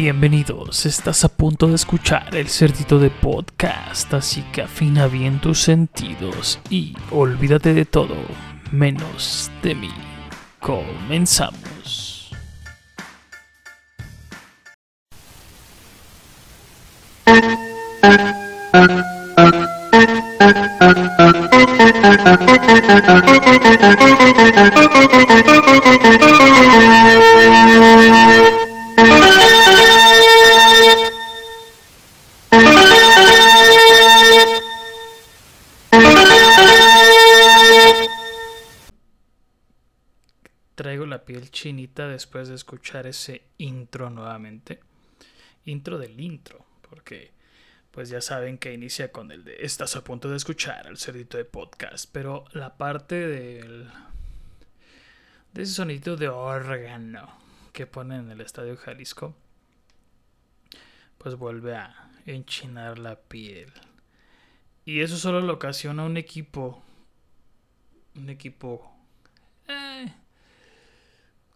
Bienvenidos, estás a punto de escuchar el cerdito de podcast, así que afina bien tus sentidos y olvídate de todo, menos de mí. Comenzamos. después de escuchar ese intro nuevamente. Intro del intro, porque pues ya saben que inicia con el de estás a punto de escuchar el cerdito de podcast, pero la parte del de ese sonidito de órgano que ponen en el Estadio Jalisco pues vuelve a enchinar la piel. Y eso solo lo ocasiona un equipo un equipo eh,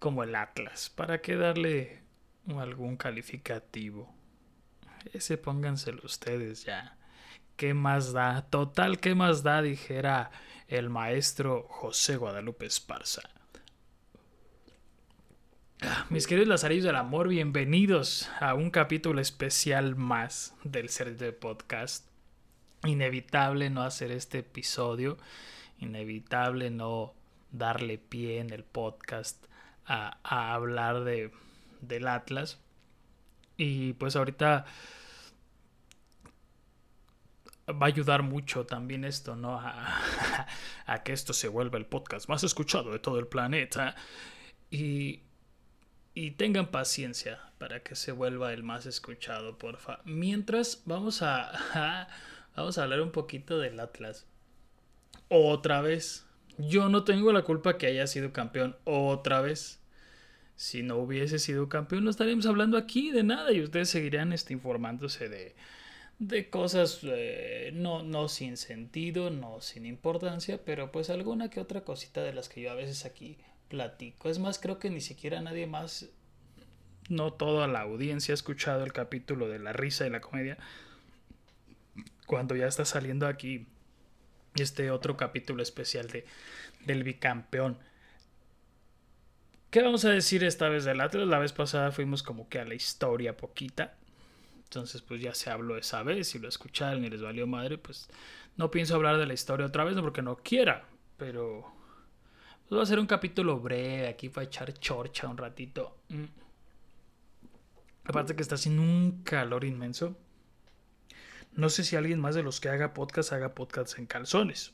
como el Atlas. ¿Para qué darle algún calificativo? Ese pónganselo ustedes ya. ¿Qué más da? Total, ¿qué más da? Dijera el maestro José Guadalupe Esparza. Ah, Mis queridos lazarillos del amor, bienvenidos a un capítulo especial más del Ser de Podcast. Inevitable no hacer este episodio, inevitable no darle pie en el podcast a, hablar de, del Atlas. Y pues ahorita va a ayudar mucho también esto, ¿no? A, a, que esto se vuelva el podcast más escuchado de todo el planeta. Y, y tengan paciencia para que se vuelva el más escuchado, porfa. Mientras vamos a, a vamos a hablar un poquito del Atlas. Otra vez. Yo no tengo la culpa que haya sido campeón otra vez. Si no hubiese sido campeón, no estaríamos hablando aquí de nada y ustedes seguirían este, informándose de, de cosas eh, no, no sin sentido, no sin importancia, pero pues alguna que otra cosita de las que yo a veces aquí platico. Es más, creo que ni siquiera nadie más, no toda la audiencia ha escuchado el capítulo de la risa y la comedia. Cuando ya está saliendo aquí este otro capítulo especial de, del bicampeón. ¿Qué vamos a decir esta vez del Atlas? La vez pasada fuimos como que a la historia poquita. Entonces pues ya se habló esa vez. Si lo escucharon y les valió madre, pues no pienso hablar de la historia otra vez, no porque no quiera. Pero pues, va a ser un capítulo breve. Aquí para echar chorcha un ratito. Mm. Aparte que está haciendo un calor inmenso. No sé si alguien más de los que haga podcast haga podcast en calzones.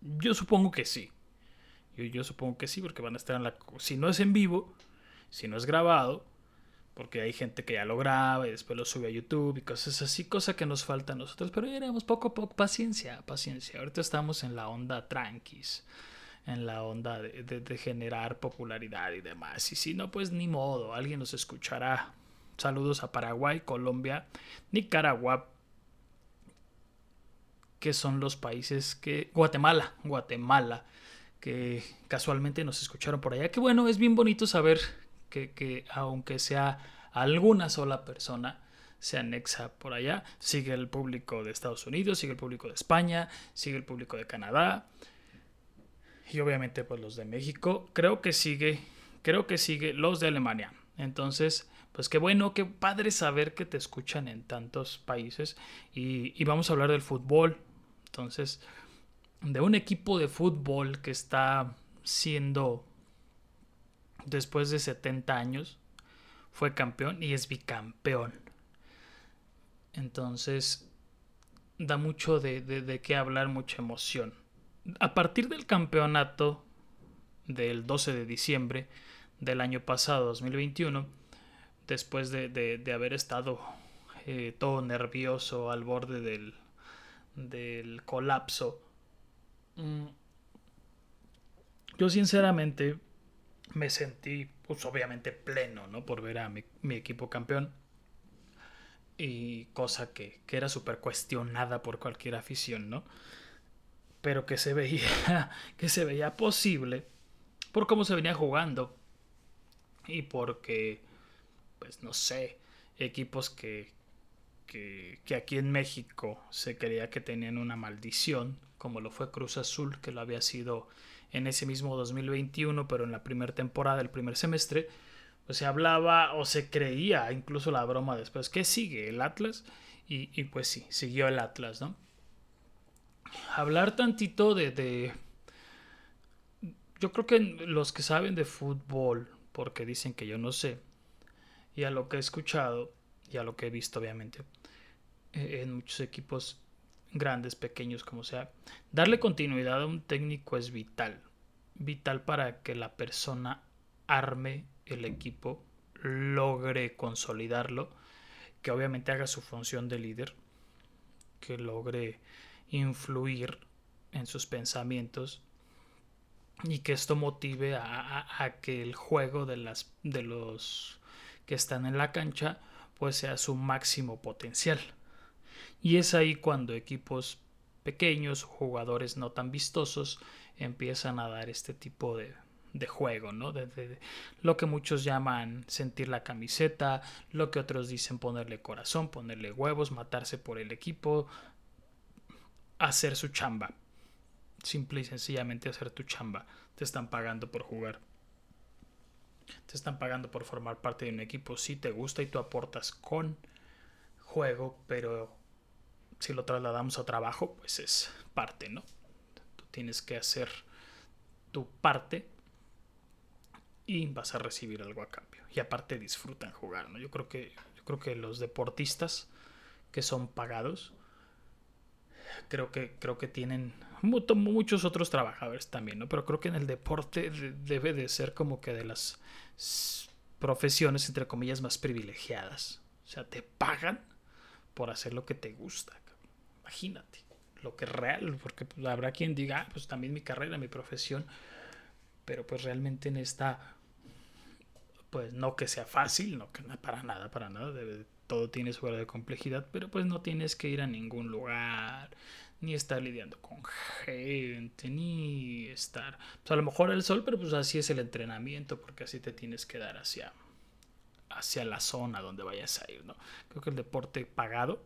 Yo supongo que sí. Yo, supongo que sí, porque van a estar en la... Si no es en vivo, si no es grabado, porque hay gente que ya lo graba y después lo sube a YouTube y cosas así, cosa que nos falta a nosotros, pero ya iremos poco a poco, paciencia, paciencia. Ahorita estamos en la onda tranquis, en la onda de, de, de generar popularidad y demás. Y si no, pues ni modo, alguien nos escuchará. Saludos a Paraguay, Colombia, Nicaragua, que son los países que... Guatemala, Guatemala que casualmente nos escucharon por allá. Que bueno, es bien bonito saber que, que, aunque sea alguna sola persona, se anexa por allá. Sigue el público de Estados Unidos, sigue el público de España, sigue el público de Canadá. Y obviamente pues los de México. Creo que sigue, creo que sigue los de Alemania. Entonces, pues qué bueno, qué padre saber que te escuchan en tantos países. Y, y vamos a hablar del fútbol. Entonces, de un equipo de fútbol que está siendo, después de 70 años, fue campeón y es bicampeón. Entonces, da mucho de, de, de qué hablar, mucha emoción. A partir del campeonato del 12 de diciembre del año pasado, 2021, después de, de, de haber estado eh, todo nervioso al borde del, del colapso, Mm. Yo sinceramente me sentí, pues obviamente pleno, ¿no? Por ver a mi, mi equipo campeón. Y cosa que, que era súper cuestionada por cualquier afición, ¿no? Pero que se veía, que se veía posible por cómo se venía jugando. Y porque pues no sé, equipos que, que, que, aquí en México se creía que tenían una maldición, como lo fue Cruz Azul, que lo había sido en ese mismo 2021, pero en la primera temporada, el primer semestre, pues se hablaba o se creía, incluso la broma después, ¿qué sigue? ¿El Atlas? Y, y pues sí, siguió el Atlas, ¿no? Hablar tantito de, de... Yo creo que los que saben de fútbol, porque dicen que yo no sé, y a lo que he escuchado, y a lo que he visto obviamente, eh, en muchos equipos grandes, pequeños, como sea, darle continuidad a un técnico es vital. Vital para que la persona arme el equipo, logre consolidarlo, que obviamente haga su función de líder, que logre influir en sus pensamientos y que esto motive a, a, que el juego de, las, de los que están en la cancha pues sea su máximo potencial. Y es ahí cuando equipos pequeños, jugadores no tan vistosos, empiezan a dar este tipo de, de juego, ¿no? De, lo que muchos llaman sentir la camiseta, lo que otros dicen ponerle corazón, ponerle huevos, matarse por el equipo, hacer su chamba. Simple y sencillamente hacer tu chamba. Te están pagando por jugar. Te están pagando por formar parte de un equipo. Si te gusta y tú aportas con juego, pero si lo trasladamos a trabajo, pues es parte, ¿no? Tú tienes que hacer tu parte y vas a recibir algo a cambio. Y aparte disfrutan jugar, ¿no? Yo creo que, yo creo que los deportistas que son pagados, creo que, creo que tienen muchos otros trabajadores también, ¿no? Pero creo que en el deporte debe de ser como que de las profesiones, entre comillas, más privilegiadas. O sea, te pagan por hacer lo que te gusta. Imagínate lo que es real, porque pues, habrá quien diga, ah, pues también mi carrera, mi profesión, pero pues realmente en esta, pues no que sea fácil, no que para nada, para nada, todo tiene su grado de complejidad, pero pues no tienes que ir a ningún lugar, ni estar lidiando con gente, ni estar, pues a lo mejor el sol, pero pues así es el entrenamiento, porque así te tienes que dar hacia, hacia la zona donde vayas a ir, ¿no? Creo que el deporte pagado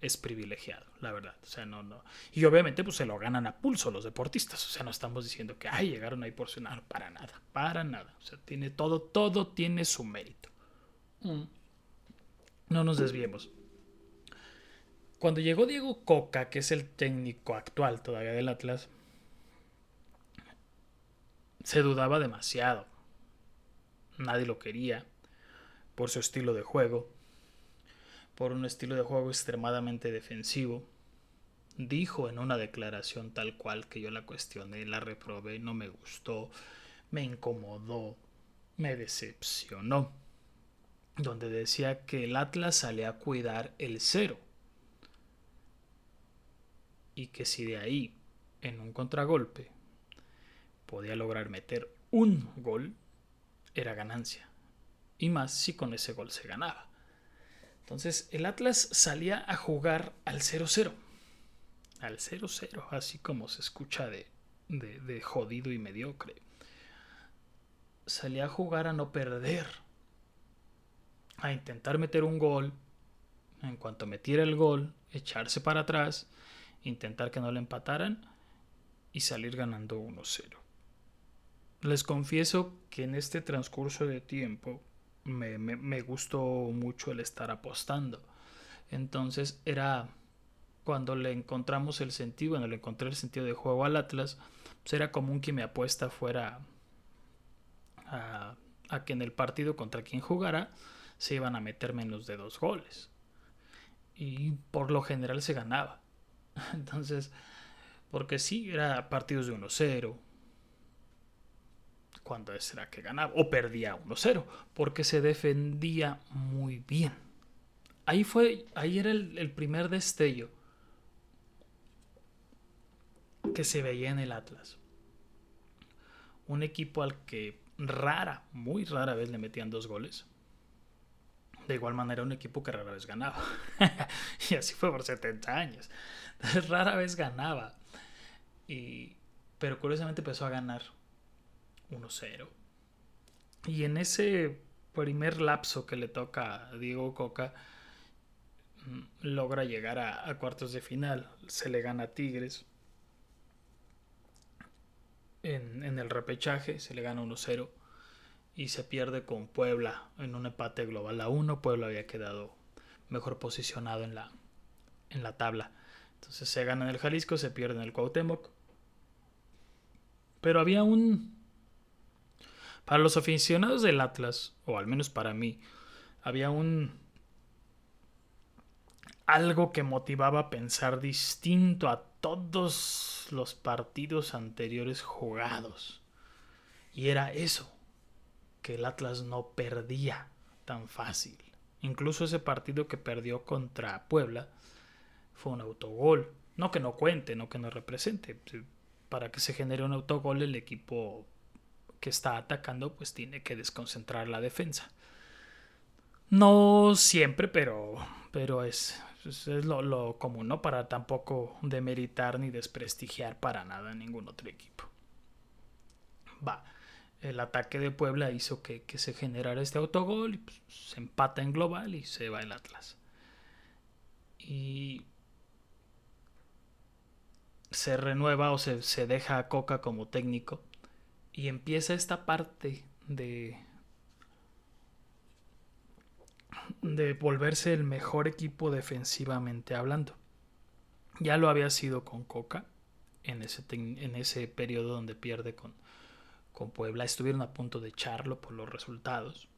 es privilegiado, la verdad. O sea, no, no. Y obviamente, pues se lo ganan a pulso los deportistas. O sea, no estamos diciendo que, ay, llegaron ahí por cenar. Para nada, para nada. O sea, tiene todo, todo tiene su mérito. Mm. No nos desviemos. Cuando llegó Diego Coca, que es el técnico actual todavía del Atlas, se dudaba demasiado. Nadie lo quería por su estilo de juego por un estilo de juego extremadamente defensivo. Dijo en una declaración tal cual que yo la cuestioné, la reprobé, no me gustó, me incomodó, me decepcionó, donde decía que el Atlas salía a cuidar el cero y que si de ahí, en un contragolpe, podía lograr meter un gol, era ganancia. Y más si con ese gol se ganaba. Entonces el Atlas salía a jugar al 0-0. Al 0-0, así como se escucha de, de, jodido y mediocre. Salía a jugar a no perder. A intentar meter un gol. En cuanto metiera el gol, echarse para atrás, intentar que no le empataran y salir ganando 1-0. Les confieso que en este transcurso de tiempo me, me, gustó mucho el estar apostando. Entonces era cuando le encontramos el sentido, cuando le encontré el sentido de juego al Atlas, pues era común que mi apuesta fuera a, a, que en el partido contra quien jugara se iban a meter menos de dos goles. Y por lo general se ganaba. Entonces, porque sí, era partidos de 1-0, cuando será que ganaba o perdía 1-0, porque se defendía muy bien. Ahí fue, ahí era el, el, primer destello que se veía en el Atlas. Un equipo al que rara, muy rara vez le metían dos goles. De igual manera, un equipo que rara vez ganaba. y así fue por 70 años. rara vez ganaba. Y, pero curiosamente empezó a ganar 1-0. Y en ese primer lapso que le toca a Diego Coca, mm, logra llegar a, cuartos de final. Se le gana a Tigres. En, en el repechaje se le gana 1-0 y se pierde con Puebla en un empate global a 1. Puebla había quedado mejor posicionado en la, en la tabla. Entonces se gana en el Jalisco, se pierde en el Cuauhtémoc. Pero había un... Para los aficionados del Atlas, o al menos para mí, había un... Algo que motivaba a pensar distinto a todos los partidos anteriores jugados. Y era eso, que el Atlas no perdía tan fácil. Incluso ese partido que perdió contra Puebla fue un autogol. No que no cuente, no que no represente. Para que se genere un autogol el equipo que está atacando pues tiene que desconcentrar la defensa. No siempre, pero, pero es, es lo, lo, común, ¿no? Para tampoco demeritar ni desprestigiar para nada a ningún otro equipo. Va, el ataque de Puebla hizo que, que se generara este autogol y pues, se empata en global y se va el Atlas. Y se renueva o se, se deja a Coca como técnico y empieza esta parte de de volverse el mejor equipo defensivamente hablando. Ya lo había sido con Coca en ese, en ese periodo donde pierde con, con Puebla. Estuvieron a punto de echarlo por los resultados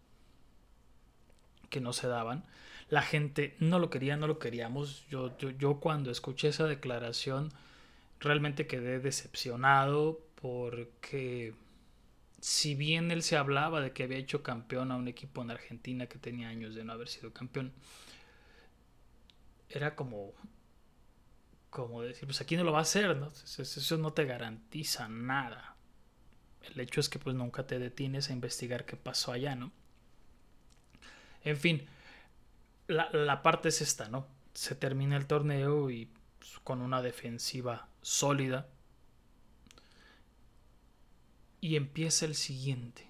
que no se daban. La gente no lo quería, no lo queríamos. Yo, yo, yo cuando escuché esa declaración realmente quedé decepcionado porque si bien él se hablaba de que había hecho campeón a un equipo en Argentina que tenía años de no haber sido campeón, era como como decir, pues aquí no lo va a hacer, ¿no? Eso no te garantiza nada. El hecho es que pues nunca te detienes a investigar qué pasó allá, ¿no? En fin, la, la parte es esta, ¿no? Se termina el torneo y con una defensiva sólida. Y empieza el siguiente.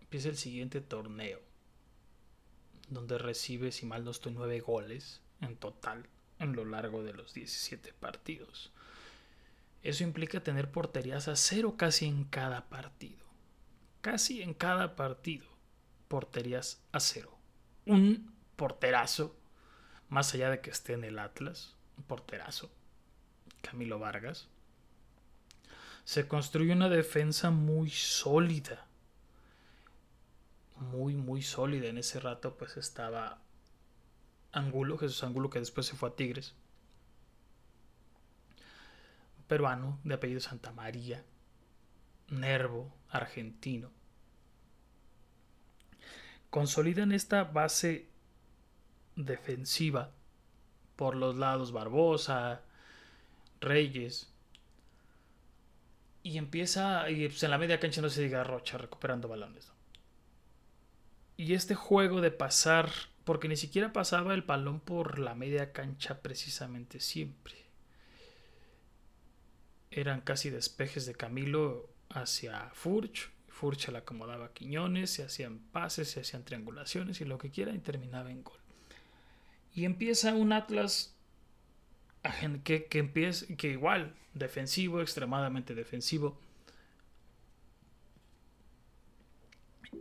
Empieza el siguiente torneo. Donde recibe, si mal no estoy, nueve goles en total en lo largo de los 17 partidos. Eso implica tener porterías a cero casi en cada partido. Casi en cada partido. Porterías a cero. Un porterazo, más allá de que esté en el Atlas, porterazo, Camilo Vargas, se construye una defensa muy sólida. Muy, muy sólida. En ese rato pues estaba Angulo, Jesús Angulo, que después se fue a Tigres. Peruano de apellido Santa María. Nervo, argentino. Consolidan esta base defensiva por los lados Barbosa, Reyes. Y empieza, y pues en la media cancha no se diga Rocha recuperando balones. Y este juego de pasar, porque ni siquiera pasaba el balón por la media cancha precisamente siempre. Eran casi despejes de Camilo hacia Furch. Furch le acomodaba a Quiñones, se hacían pases, se hacían triangulaciones y lo que quiera y terminaba en gol. Y empieza un Atlas que, empieza, que igual, defensivo, extremadamente defensivo.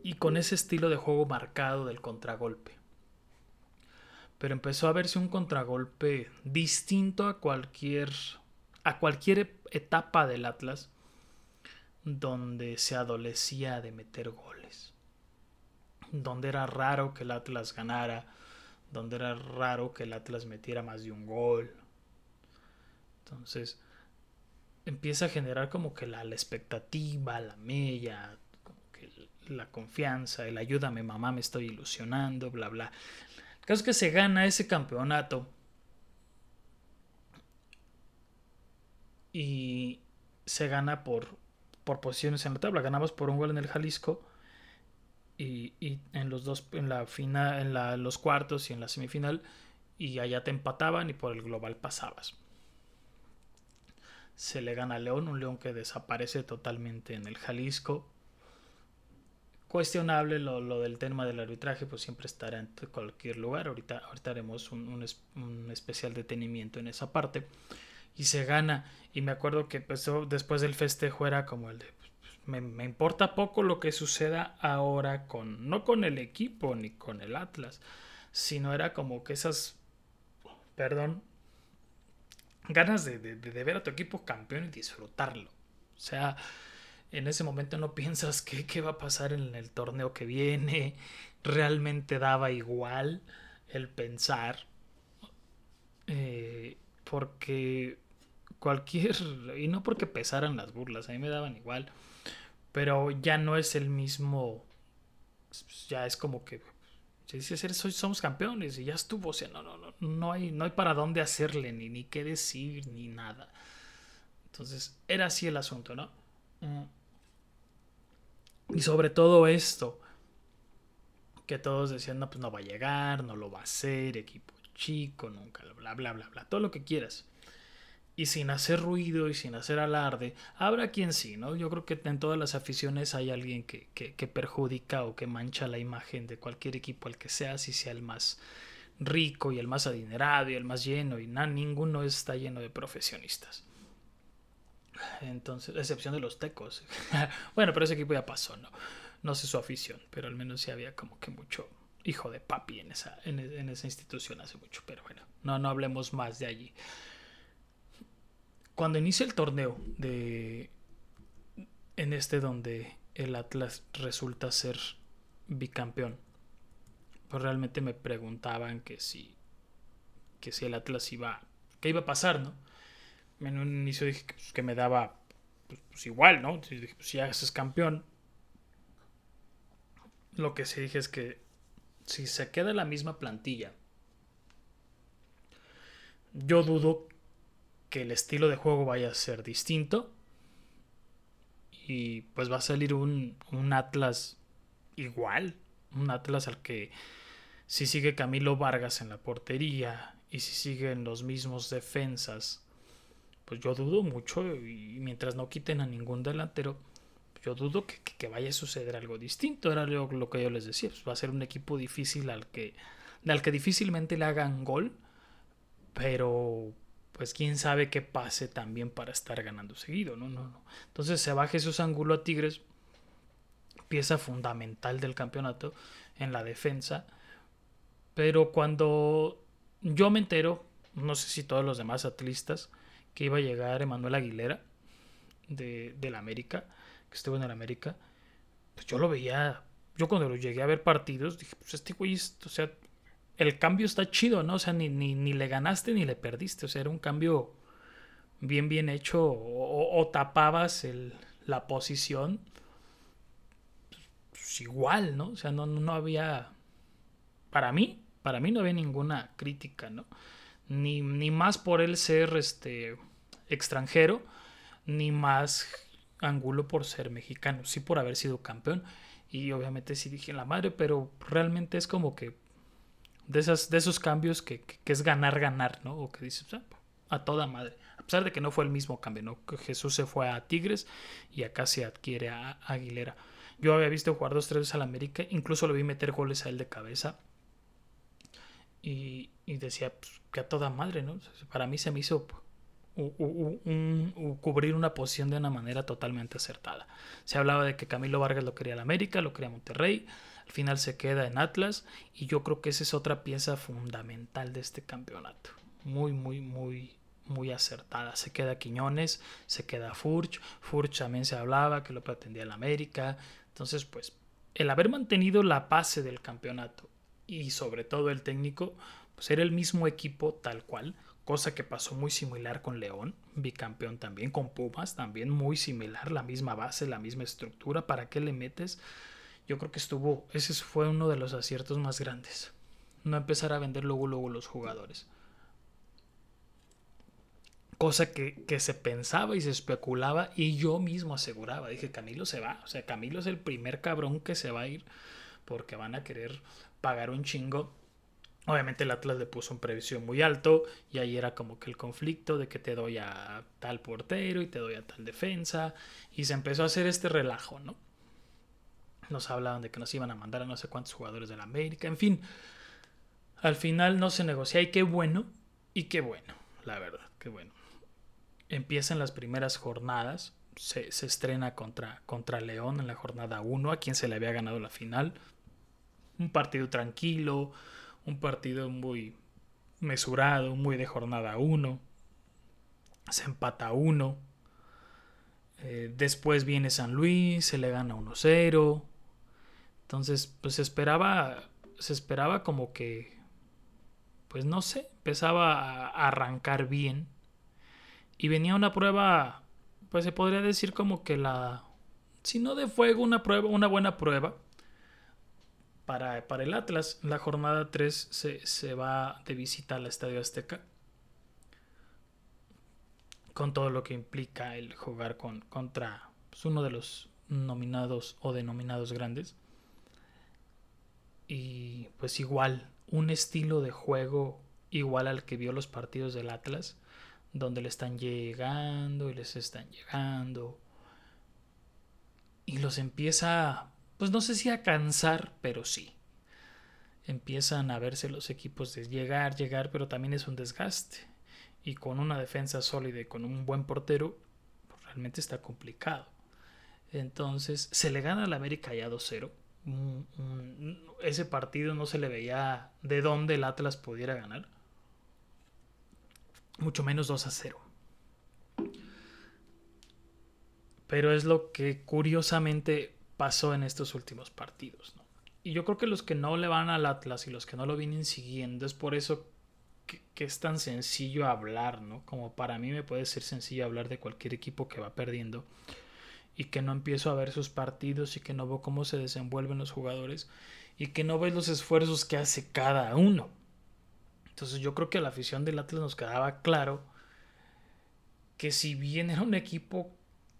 Y con ese estilo de juego marcado del contragolpe. Pero empezó a verse un contragolpe distinto a cualquier, a cualquier etapa del Atlas donde se adolecía de meter goles. Donde era raro que el Atlas ganara, donde era raro que el Atlas metiera más de un gol, entonces empieza a generar como que la, expectativa, la mella, como que la confianza, el ayúdame mamá, me estoy ilusionando, bla, bla. El caso es que se gana ese campeonato y se gana por, por posiciones en la tabla. Ganamos por un gol en el Jalisco y, en los dos, en la final, en la, los cuartos y en la semifinal y allá te empataban y por el global pasabas se le gana a León, un León que desaparece totalmente en el Jalisco, cuestionable lo, del tema del arbitraje, pues siempre estará en cualquier lugar. Ahorita, ahorita haremos un, un, especial detenimiento en esa parte. Y se gana. Y me acuerdo que pues, después del festejo era como el de... Pues, me, importa poco lo que suceda ahora con... No con el equipo ni con el Atlas. Sino era como que esas... Perdón. Ganas de, de, de ver a tu equipo campeón y disfrutarlo. O sea en ese momento no piensas qué, qué va a pasar en el torneo que viene. Realmente daba igual el pensar. Eh, porque cualquier... Y no porque pesaran las burlas, a mí me daban igual. Pero ya no es el mismo... Ya es como que... Si dices, somos campeones y ya estuvo. O sea, no, no, no, no hay, no hay para dónde hacerle, ni, ni qué decir, ni nada. Entonces, era así el asunto, ¿no? Mm. Y sobre todo esto, que todos decían, no, pues no va a llegar, no lo va a hacer, equipo chico, nunca, bla, bla, bla, bla, todo lo que quieras. Y sin hacer ruido y sin hacer alarde, habrá quien sí, ¿no? Yo creo que en todas las aficiones hay alguien que, que, perjudica o que mancha la imagen de cualquier equipo, al que sea, si sea el más rico y el más adinerado y el más lleno, y nada, ninguno está lleno de profesionistas. Entonces, excepción de los tecos. bueno, pero ese equipo ya pasó, ¿no? No sé su afición, pero al menos sí había como que mucho hijo de papi en esa, en, esa institución hace mucho. Pero bueno, no, no hablemos más de allí. Cuando inicia el torneo de. En este donde el Atlas resulta ser bicampeón. Pues realmente me preguntaban que si. que si el Atlas iba. ¿Qué iba a pasar, no? en un inicio dije que, pues, me daba pues, pues, igual, ¿no? Dije, pues ya es campeón. Lo que sí dije es que si se queda la misma plantilla, yo dudo que el estilo de juego vaya a ser distinto. Y pues va a salir un, un Atlas igual. Un Atlas al que si sigue Camilo Vargas en la portería y si siguen los mismos defensas pues yo dudo mucho y mientras no quiten a ningún delantero, yo dudo que, vaya a suceder algo distinto. Era lo, lo que yo les decía, pues va a ser un equipo difícil al que, al que difícilmente le hagan gol, pero pues quién sabe qué pase también para estar ganando seguido, no, no, no. Entonces se va Jesús Angulo a Tigres, pieza fundamental del campeonato en la defensa, pero cuando yo me entero, no sé si todos los demás atlistas, que iba a llegar Emanuel Aguilera de, la América, que estuvo en el América, pues yo lo veía, yo cuando lo llegué a ver partidos, dije, pues este güey, o sea, el cambio está chido, ¿no? O sea, ni, ni, le ganaste ni le perdiste, o sea, era un cambio bien, bien hecho, o, tapabas el, la posición, pues igual, ¿no? O sea, no, no había, para mí, para mí no había ninguna crítica, ¿no? ni, ni más por él ser este extranjero, ni más Angulo por ser mexicano, sí por haber sido campeón. Y obviamente sí dije la madre, pero realmente es como que de, esas, de esos cambios que, es ganar, ganar, ¿no? O que dices, ah, a toda madre. A pesar de que no fue el mismo cambio, ¿no? Que Jesús se fue a Tigres y acá se adquiere a Aguilera. Yo había visto jugar dos, tres veces al América, incluso lo vi meter goles a él de cabeza. Y, y decía pues, que a toda madre, ¿no? Para mí se me hizo cubrir una posición de una manera totalmente acertada. Se hablaba de que Camilo Vargas lo quería en América, lo quería Monterrey, al final se queda en Atlas y yo creo que esa es otra pieza fundamental de este campeonato. Muy, muy, muy, muy acertada. Se queda Quiñones, se queda Furch, Furch también se hablaba que lo pretendía en América. Entonces, pues, el haber mantenido la base del campeonato y sobre todo el técnico, pues era el mismo equipo tal cual, cosa que pasó muy similar con León, bicampeón también, con Pumas también muy similar, la misma base, la misma estructura, ¿para qué le metes? Yo creo que estuvo, ese fue uno de los aciertos más grandes, no empezar a vender luego luego los jugadores. Cosa que, que se pensaba y se especulaba y yo mismo aseguraba, dije, Camilo se va, o sea, Camilo es el primer cabrón que se va a ir porque van a querer pagar un chingo. Obviamente el Atlas le puso un precio muy alto y ahí era como que el conflicto de que te doy a tal portero y te doy a tal defensa y se empezó a hacer este relajo, ¿no? Nos hablaban de que nos iban a mandar a no sé cuántos jugadores de la América, en fin. Al final no se negocia y qué bueno, y qué bueno, la verdad, qué bueno. Empiezan las primeras jornadas, se, estrena contra, contra León en la jornada 1, a quien se le había ganado la final. Un partido tranquilo, un partido muy mesurado, muy de jornada 1. Se empata 1. Eh, después viene San Luis, se le gana 1-0. Entonces, pues se esperaba, se esperaba como que, pues no sé, empezaba a arrancar bien. Y venía una prueba, pues se podría decir como que la, si no de fuego, una prueba, una buena prueba. Para, para el Atlas, la jornada 3 se, se va de visita al Estadio Azteca con todo lo que implica el jugar con, contra pues, uno de los nominados o denominados grandes. Y pues igual, un estilo de juego igual al que vio los partidos del Atlas, donde le están llegando y les están llegando. Y los empieza, pues no sé si a cansar, pero sí. Empiezan a verse los equipos de llegar, llegar, pero también es un desgaste y con una defensa sólida y con un buen portero, pues realmente está complicado. Entonces, se le gana al América ya 2-0. Ese partido no se le veía de dónde el Atlas pudiera ganar. Mucho menos 2 0. Pero es lo que curiosamente pasó en estos últimos partidos. Y yo creo que los que no le van al Atlas y los que no lo vienen siguiendo es por eso que, es tan sencillo hablar, ¿no? Como para mí me puede ser sencillo hablar de cualquier equipo que va perdiendo y que no empiezo a ver sus partidos y que no veo cómo se desenvuelven los jugadores y que no ves los esfuerzos que hace cada uno. Entonces yo creo que a la afición del Atlas nos quedaba claro que si bien era un equipo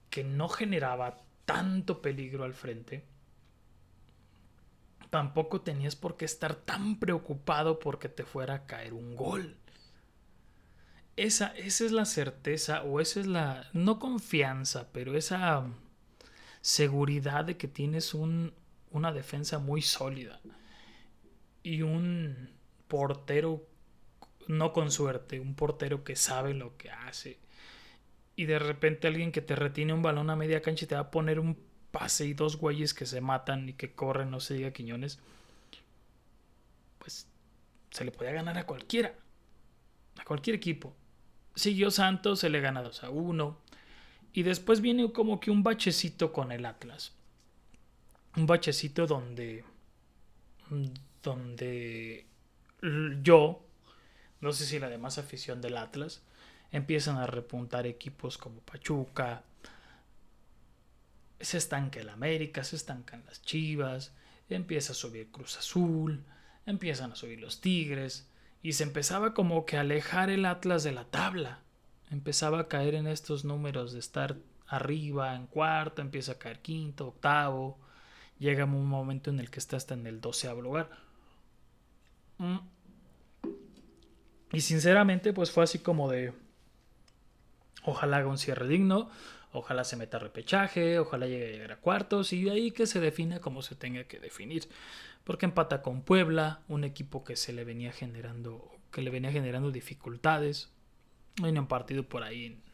que no generaba tanto peligro al frente, tampoco tenías por qué estar tan preocupado porque te fuera a caer un gol. Esa, esa es la certeza o esa es la, no confianza, pero esa seguridad de que tienes un, una defensa muy sólida y un portero no con suerte, un portero que sabe lo que hace y de repente alguien que te retiene un balón a media cancha y te va a poner un pase y dos güeyes que se matan y que corren, no se diga Quiñones, pues se le podía ganar a cualquiera, a cualquier equipo. Siguió Santos, se le gana 2 a 1. Y después viene como que un bachecito con el Atlas. Un bachecito donde. Donde yo, no sé si la demás afición del Atlas, empiezan a repuntar equipos como Pachuca, se estanca el América, se estancan las Chivas, empieza a subir Cruz Azul, empiezan a subir los Tigres, y se empezaba como que a alejar el Atlas de la tabla. Empezaba a caer en estos números de estar arriba, en cuarto, empieza a caer quinto, octavo, llega un momento en el que está hasta en el doceavo lugar. Mm. Y sinceramente, pues fue así como de. Ojalá haga un cierre digno, Ojalá se meta a repechaje, ojalá llegue a llegar a cuartos y de ahí que se defina como se tenga que definir. Porque empata con Puebla, un equipo que se le venía generando, que le venía generando dificultades. Viene un partido por ahí en,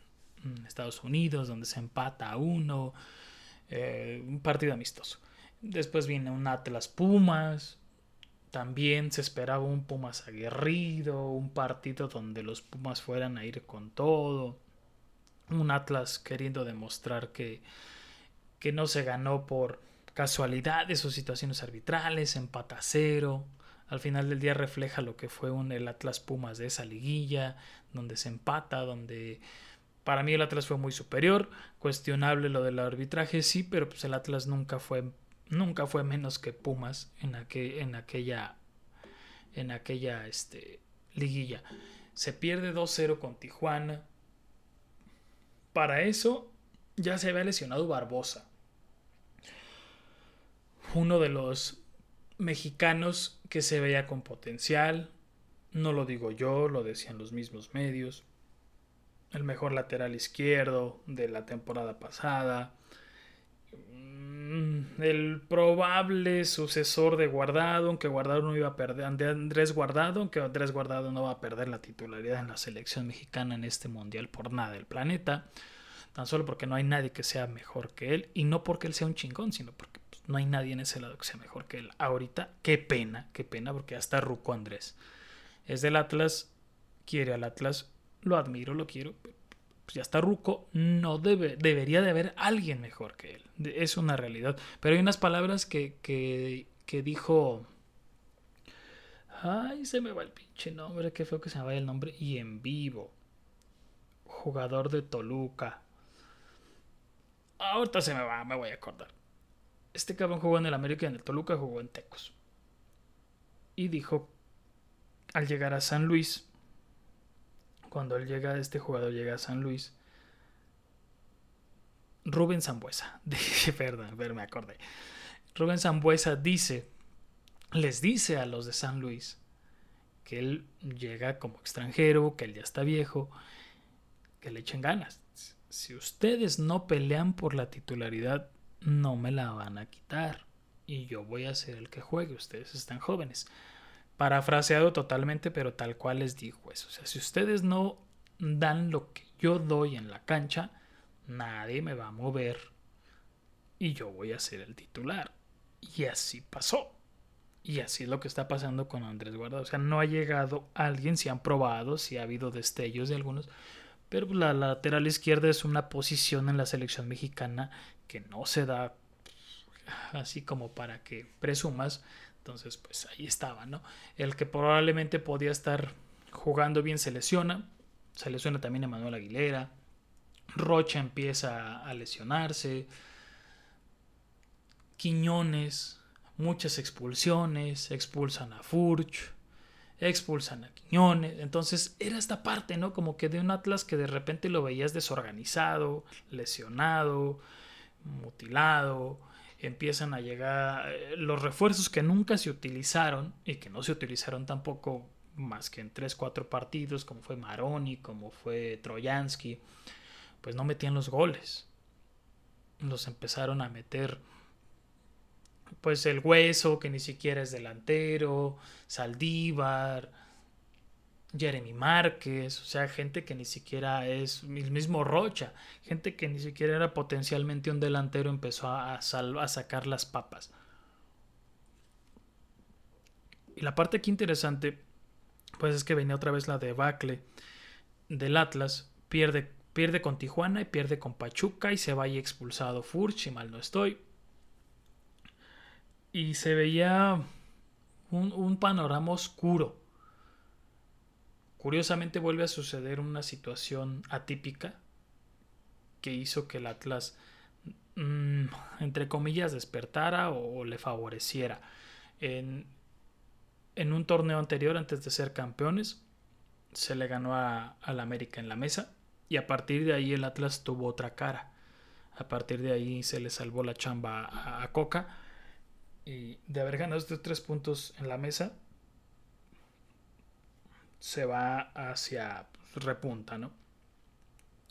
Estados Unidos donde se empata a uno. Eh, un partido amistoso. Después viene un Atlas Pumas. También se esperaba un Pumas aguerrido, un partido donde los Pumas fueran a ir con todo un Atlas queriendo demostrar que, que no se ganó por casualidades o situaciones arbitrales, empata cero. Al final del día refleja lo que fue un, el Atlas Pumas de esa liguilla, donde se empata, donde para mí el Atlas fue muy superior. Cuestionable lo del arbitraje, sí, pero pues el Atlas nunca fue, nunca fue menos que Pumas en, en aquella, en aquella este, liguilla. Se pierde 2-0 con Tijuana para eso ya se había lesionado Barbosa. Uno de los mexicanos que se veía con potencial. No lo digo yo, lo decían los mismos medios. El mejor lateral izquierdo de la temporada pasada. Mm, el probable sucesor de Guardado, aunque Guardado no iba a perder, Andrés Guardado, aunque Andrés Guardado no va a perder la titularidad en la selección mexicana en este mundial por nada del planeta, tan solo porque no hay nadie que sea mejor que él, y no porque él sea un chingón, sino porque pues, no hay nadie en ese lado que sea mejor que él. Ahorita, qué pena, qué pena, porque hasta Ruco Andrés es del Atlas, quiere al Atlas, lo admiro, lo quiero, pues ya está Ruco, no debe, debería de haber alguien mejor que él. Es una realidad. Pero hay unas palabras que, que, que dijo... Ay, se me va el pinche nombre, qué feo que se me vaya el nombre. Y en vivo. Jugador de Toluca. Ahorita se me va, me voy a acordar. Este cabrón jugó en el América y en el Toluca jugó en Tecos. Y dijo, al llegar a San Luis, cuando él llega, este jugador llega a San Luis, Rubén Zambuesa, perdón, pero me acordé. Rubén Zambuesa dice, les dice a los de San Luis que él llega como extranjero, que él ya está viejo, que le echen ganas. Si ustedes no pelean por la titularidad, no me la van a quitar. Y yo voy a ser el que juegue. Ustedes están jóvenes parafraseado totalmente, pero tal cual les dijo eso. O sea, si ustedes no dan lo que yo doy en la cancha, nadie me va a mover y yo voy a ser el titular. Y así pasó. Y así es lo que está pasando con Andrés Guardado. O sea, no ha llegado alguien, si han probado, si ha habido destellos de algunos, pero la lateral izquierda es una posición en la selección mexicana que no se da así como para que presumas entonces, pues ahí estaba, ¿no? El que probablemente podía estar jugando bien se lesiona. Se lesiona también Emanuel Aguilera. Rocha empieza a lesionarse. Quiñones, muchas expulsiones, expulsan a Furch, expulsan a Quiñones. Entonces era esta parte, ¿no? Como que de un Atlas que de repente lo veías desorganizado, lesionado, mutilado, empiezan a llegar eh, los refuerzos que nunca se utilizaron y que no se utilizaron tampoco más que en 3-4 partidos, como fue Maroni, como fue Troyansky, pues no metían los goles. Los empezaron a meter pues el hueso, que ni siquiera es delantero, Saldívar, Jeremy Márquez, o sea, gente que ni siquiera es el mismo Rocha, gente que ni siquiera era potencialmente un delantero empezó a, a sacar las papas. Y la parte aquí interesante, pues es que venía otra vez la debacle del Atlas, pierde, pierde con Tijuana y pierde con Pachuca y se va y expulsado Furch, si mal no estoy. Y se veía un panorama oscuro Curiosamente vuelve a suceder una situación atípica que hizo que el Atlas, mm, entre comillas, despertara o, le favoreciera. En, un torneo anterior, antes de ser campeones, se le ganó al América en la mesa y a partir de ahí el Atlas tuvo otra cara. A partir de ahí se le salvó la chamba a, a Coca y de haber ganado estos tres puntos en la mesa, se va hacia repunta, ¿no?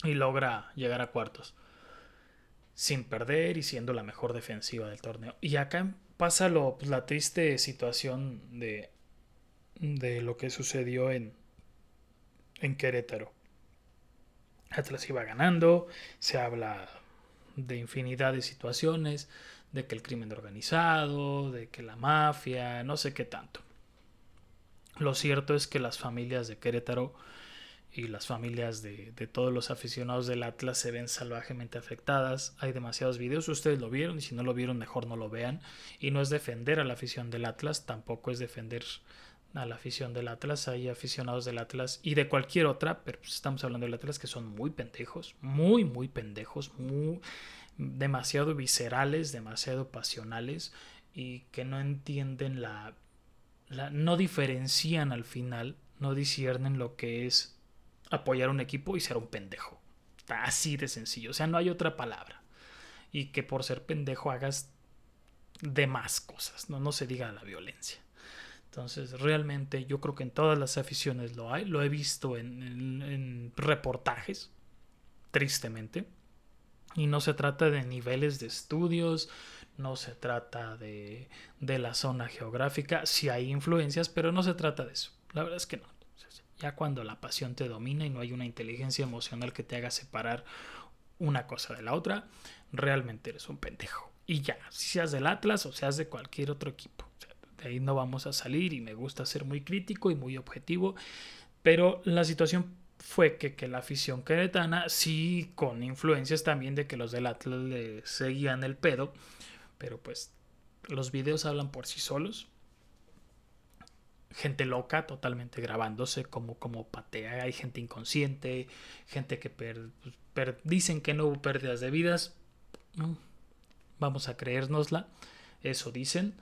Y logra llegar a cuartos sin perder y siendo la mejor defensiva del torneo. Y acá pasa pues, la triste situación de, de lo que sucedió en, en Querétaro. Atlas iba ganando, se habla de infinidad de situaciones, de que el crimen organizado, de que la mafia, no sé qué tanto. Lo cierto es que las familias de Querétaro y las familias de, todos los aficionados del Atlas se ven salvajemente afectadas. Hay demasiados videos, ustedes lo vieron y si no lo vieron mejor no lo vean. Y no es defender a la afición del Atlas, tampoco es defender a la afición del Atlas. Hay aficionados del Atlas y de cualquier otra, pero pues estamos hablando del Atlas que son muy pendejos, muy, muy pendejos, muy demasiado viscerales, demasiado pasionales y que no entienden la no diferencian al final, no disciernen lo que es apoyar un equipo y ser un pendejo. Así de sencillo, o sea, no hay otra palabra. Y que por ser pendejo hagas demás cosas, no, no se diga la violencia. Entonces, realmente yo creo que en todas las aficiones lo hay, lo he visto en reportajes, tristemente. Y no se trata de niveles de estudios, no se trata de, de la zona geográfica, sí hay influencias, pero no se trata de eso. La verdad es que no. Ya cuando la pasión te domina y no hay una inteligencia emocional que te haga separar una cosa de la otra, realmente eres un pendejo. Y ya, si seas del Atlas o seas de cualquier otro equipo. de ahí no vamos a salir y me gusta ser muy crítico y muy objetivo. Pero la situación fue que, que la afición queretana, sí, con influencias también de que los del Atlas le seguían el pedo, pero pues los videos hablan por sí solos. Gente loca totalmente grabándose como, como patea, hay gente inconsciente, gente que pues, dicen que no hubo pérdidas de vidas. Vamos a creérnosla, eso dicen,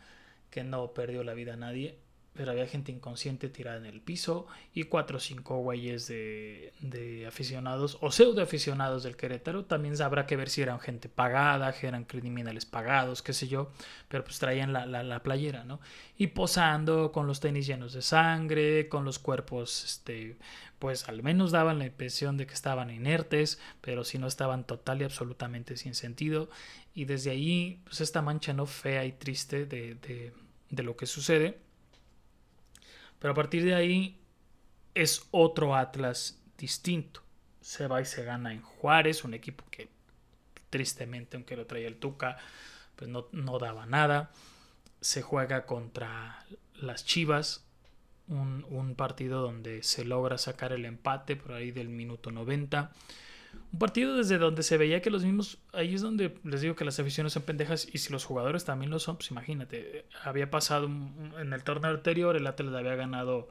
que no perdió la vida nadie pero había gente inconsciente tirada en el piso y cuatro o cinco güeyes de, de, aficionados o pseudo aficionados del Querétaro. También habrá que ver si eran gente pagada, que eran criminales pagados, qué sé yo, pero pues traían la, la, la, playera, ¿no? Y posando con los tenis llenos de sangre, con los cuerpos, este, pues al menos daban la impresión de que estaban inertes, pero si no estaban total y absolutamente sin sentido. Y desde ahí, pues esta mancha no fea y triste de, de, de lo que sucede pero a partir de ahí es otro Atlas distinto. Se va y se gana en Juárez, un equipo que tristemente, aunque lo traía el Tuca, pues no, no daba nada. Se juega contra las Chivas, un, un, partido donde se logra sacar el empate por ahí del minuto 90. Un partido desde donde se veía que los mismos, ahí es donde les digo que las aficiones son pendejas y si los jugadores también lo son, pues imagínate, había pasado en el torneo anterior, el Atlas había ganado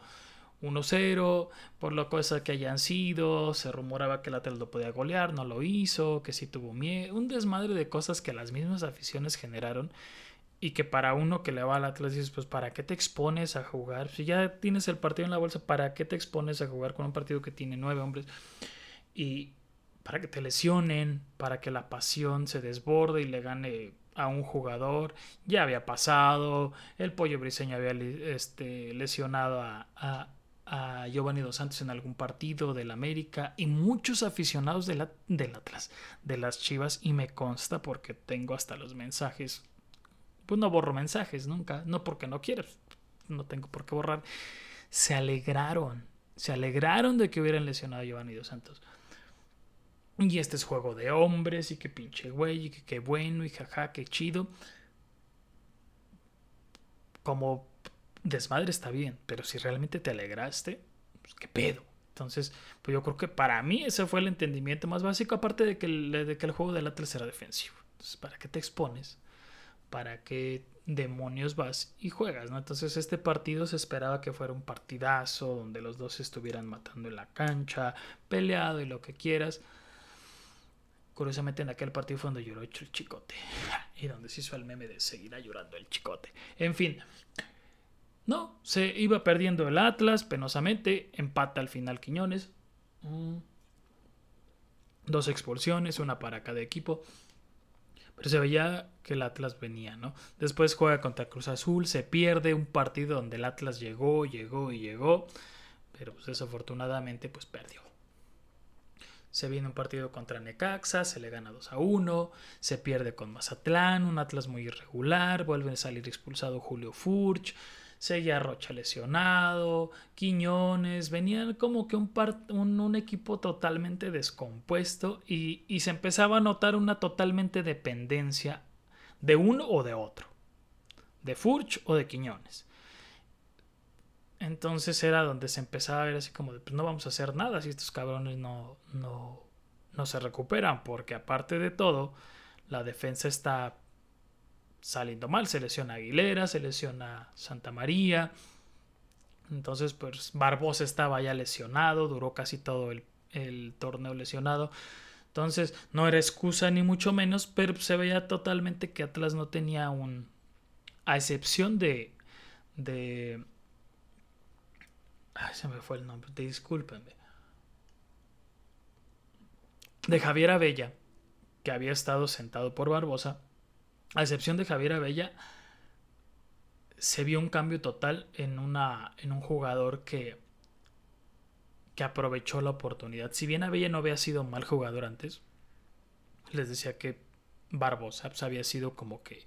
1-0, por lo cosa que hayan sido, se rumoraba que el Atlas lo podía golear, no lo hizo, que sí tuvo miedo, un desmadre de cosas que las mismas aficiones generaron y que para uno que le va al Atlas dices, pues ¿para qué te expones a jugar? Si ya tienes el partido en la bolsa, ¿para qué te expones a jugar con un partido que tiene nueve hombres? Y, para que te lesionen, para que la pasión se desborde y le gane a un jugador. Ya había pasado, el pollo briseño había este, lesionado a, a, a, Giovanni Dos Santos en algún partido del América y muchos aficionados de la, del Atlas, de las Chivas, y me consta porque tengo hasta los mensajes. Pues no borro mensajes nunca, no porque no quiero, no tengo por qué borrar. Se alegraron, se alegraron de que hubieran lesionado a Giovanni Dos Santos y este es juego de hombres y que pinche güey y que qué bueno y jaja, qué chido. Como desmadre está bien, pero si realmente te alegraste, pues qué pedo. Entonces, pues yo creo que para mí ese fue el entendimiento más básico, aparte de que el, de que el juego de la tercera defensivo. Entonces, ¿para qué te expones? ¿Para qué demonios vas y juegas? ¿no? Entonces, este partido se esperaba que fuera un partidazo, donde los dos estuvieran matando en la cancha, peleado y lo que quieras. Curiosamente en aquel partido fue donde lloró el chicote. Y donde se hizo el meme de seguirá llorando el chicote. En fin. No, se iba perdiendo el Atlas penosamente. Empata al final Quiñones. Mm. Dos expulsiones, una para cada equipo. Pero se veía que el Atlas venía, ¿no? Después juega contra Cruz Azul, se pierde un partido donde el Atlas llegó, llegó y llegó. Pero pues desafortunadamente pues perdió. Se viene un partido contra Necaxa, se le gana 2 a 1, se pierde con Mazatlán, un Atlas muy irregular, vuelve a salir expulsado Julio Furch, seguía Rocha lesionado, Quiñones, venían como que un, un, equipo totalmente descompuesto y, y se empezaba a notar una totalmente dependencia de uno o de otro, de Furch o de Quiñones. Entonces era donde se empezaba a ver así como de, pues no vamos a hacer nada si estos cabrones no, no, no se recuperan, porque aparte de todo, la defensa está saliendo mal, se lesiona Aguilera, se lesiona Santa María, entonces pues Barbosa estaba ya lesionado, duró casi todo el, el torneo lesionado, entonces no era excusa ni mucho menos, pero se veía totalmente que Atlas no tenía un, a excepción de, de Ay, se me fue el nombre, discúlpenme. De Javier Abella, que había estado sentado por Barbosa, a excepción de Javier Abella, se vio un cambio total en, una, en un jugador que, que aprovechó la oportunidad. Si bien Abella no había sido mal jugador antes, les decía que Barbosa pues, había sido como que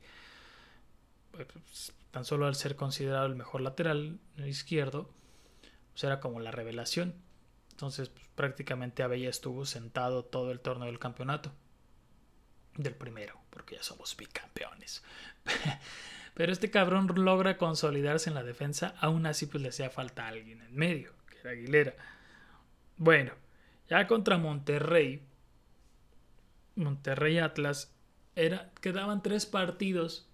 pues, tan solo al ser considerado el mejor lateral izquierdo, pues era como la revelación. Entonces pues, prácticamente Abella estuvo sentado todo el torneo del campeonato. Del primero, porque ya somos bicampeones. Pero este cabrón logra consolidarse en la defensa, aún así pues le hacía falta alguien en medio, que era Aguilera. Bueno, ya contra Monterrey, Monterrey Atlas, era, quedaban tres partidos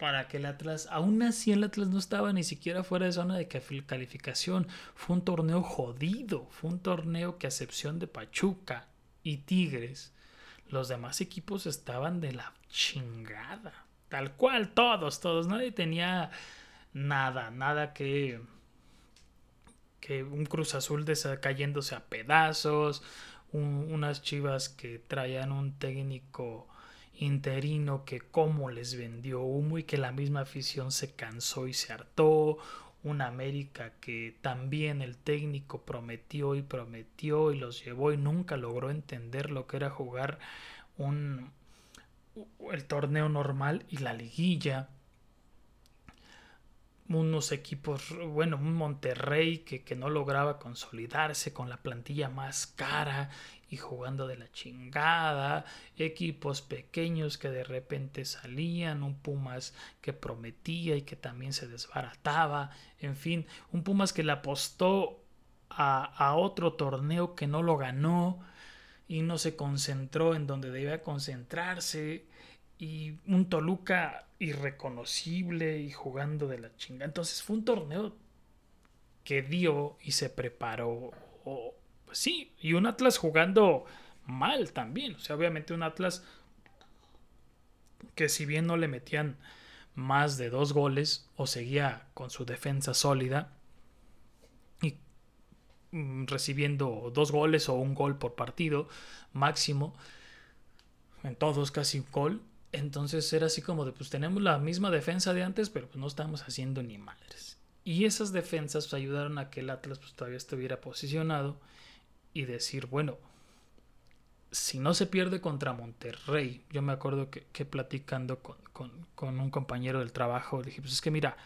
para que el Atlas, aún así el Atlas no estaba ni siquiera fuera de zona de calificación. Fue un torneo jodido, fue un torneo que a excepción de Pachuca y Tigres, los demás equipos estaban de la chingada. Tal cual, todos, todos. Nadie tenía nada, nada que. que un Cruz Azul cayéndose a pedazos. unas chivas que traían un técnico interino que como les vendió humo y que la misma afición se cansó y se hartó. Una América que también el técnico prometió y prometió y los llevó y nunca logró entender lo que era jugar un, el torneo normal y la liguilla. Unos equipos, bueno, un Monterrey que, que, no lograba consolidarse con la plantilla más cara y jugando de la chingada. Equipos pequeños que de repente salían. Un Pumas que prometía y que también se desbarataba. En fin, un Pumas que le apostó a, a otro torneo que no lo ganó y no se concentró en donde debía concentrarse y un Toluca irreconocible y jugando de la chinga. Entonces fue un torneo que dio y se preparó. Pues sí, y un Atlas jugando mal también. O sea, obviamente un Atlas que si bien no le metían más de dos goles o seguía con su defensa sólida, Mm, recibiendo dos goles o un gol por partido máximo, en todos casi un gol. Entonces era así como de, pues tenemos la misma defensa de antes, pero pues no estamos haciendo ni madres. Y esas defensas pues, ayudaron a que el Atlas pues, todavía estuviera posicionado y decir, bueno, si no se pierde contra Monterrey, yo me acuerdo que, que platicando con, con, con, un compañero del trabajo, dije, pues es que mira,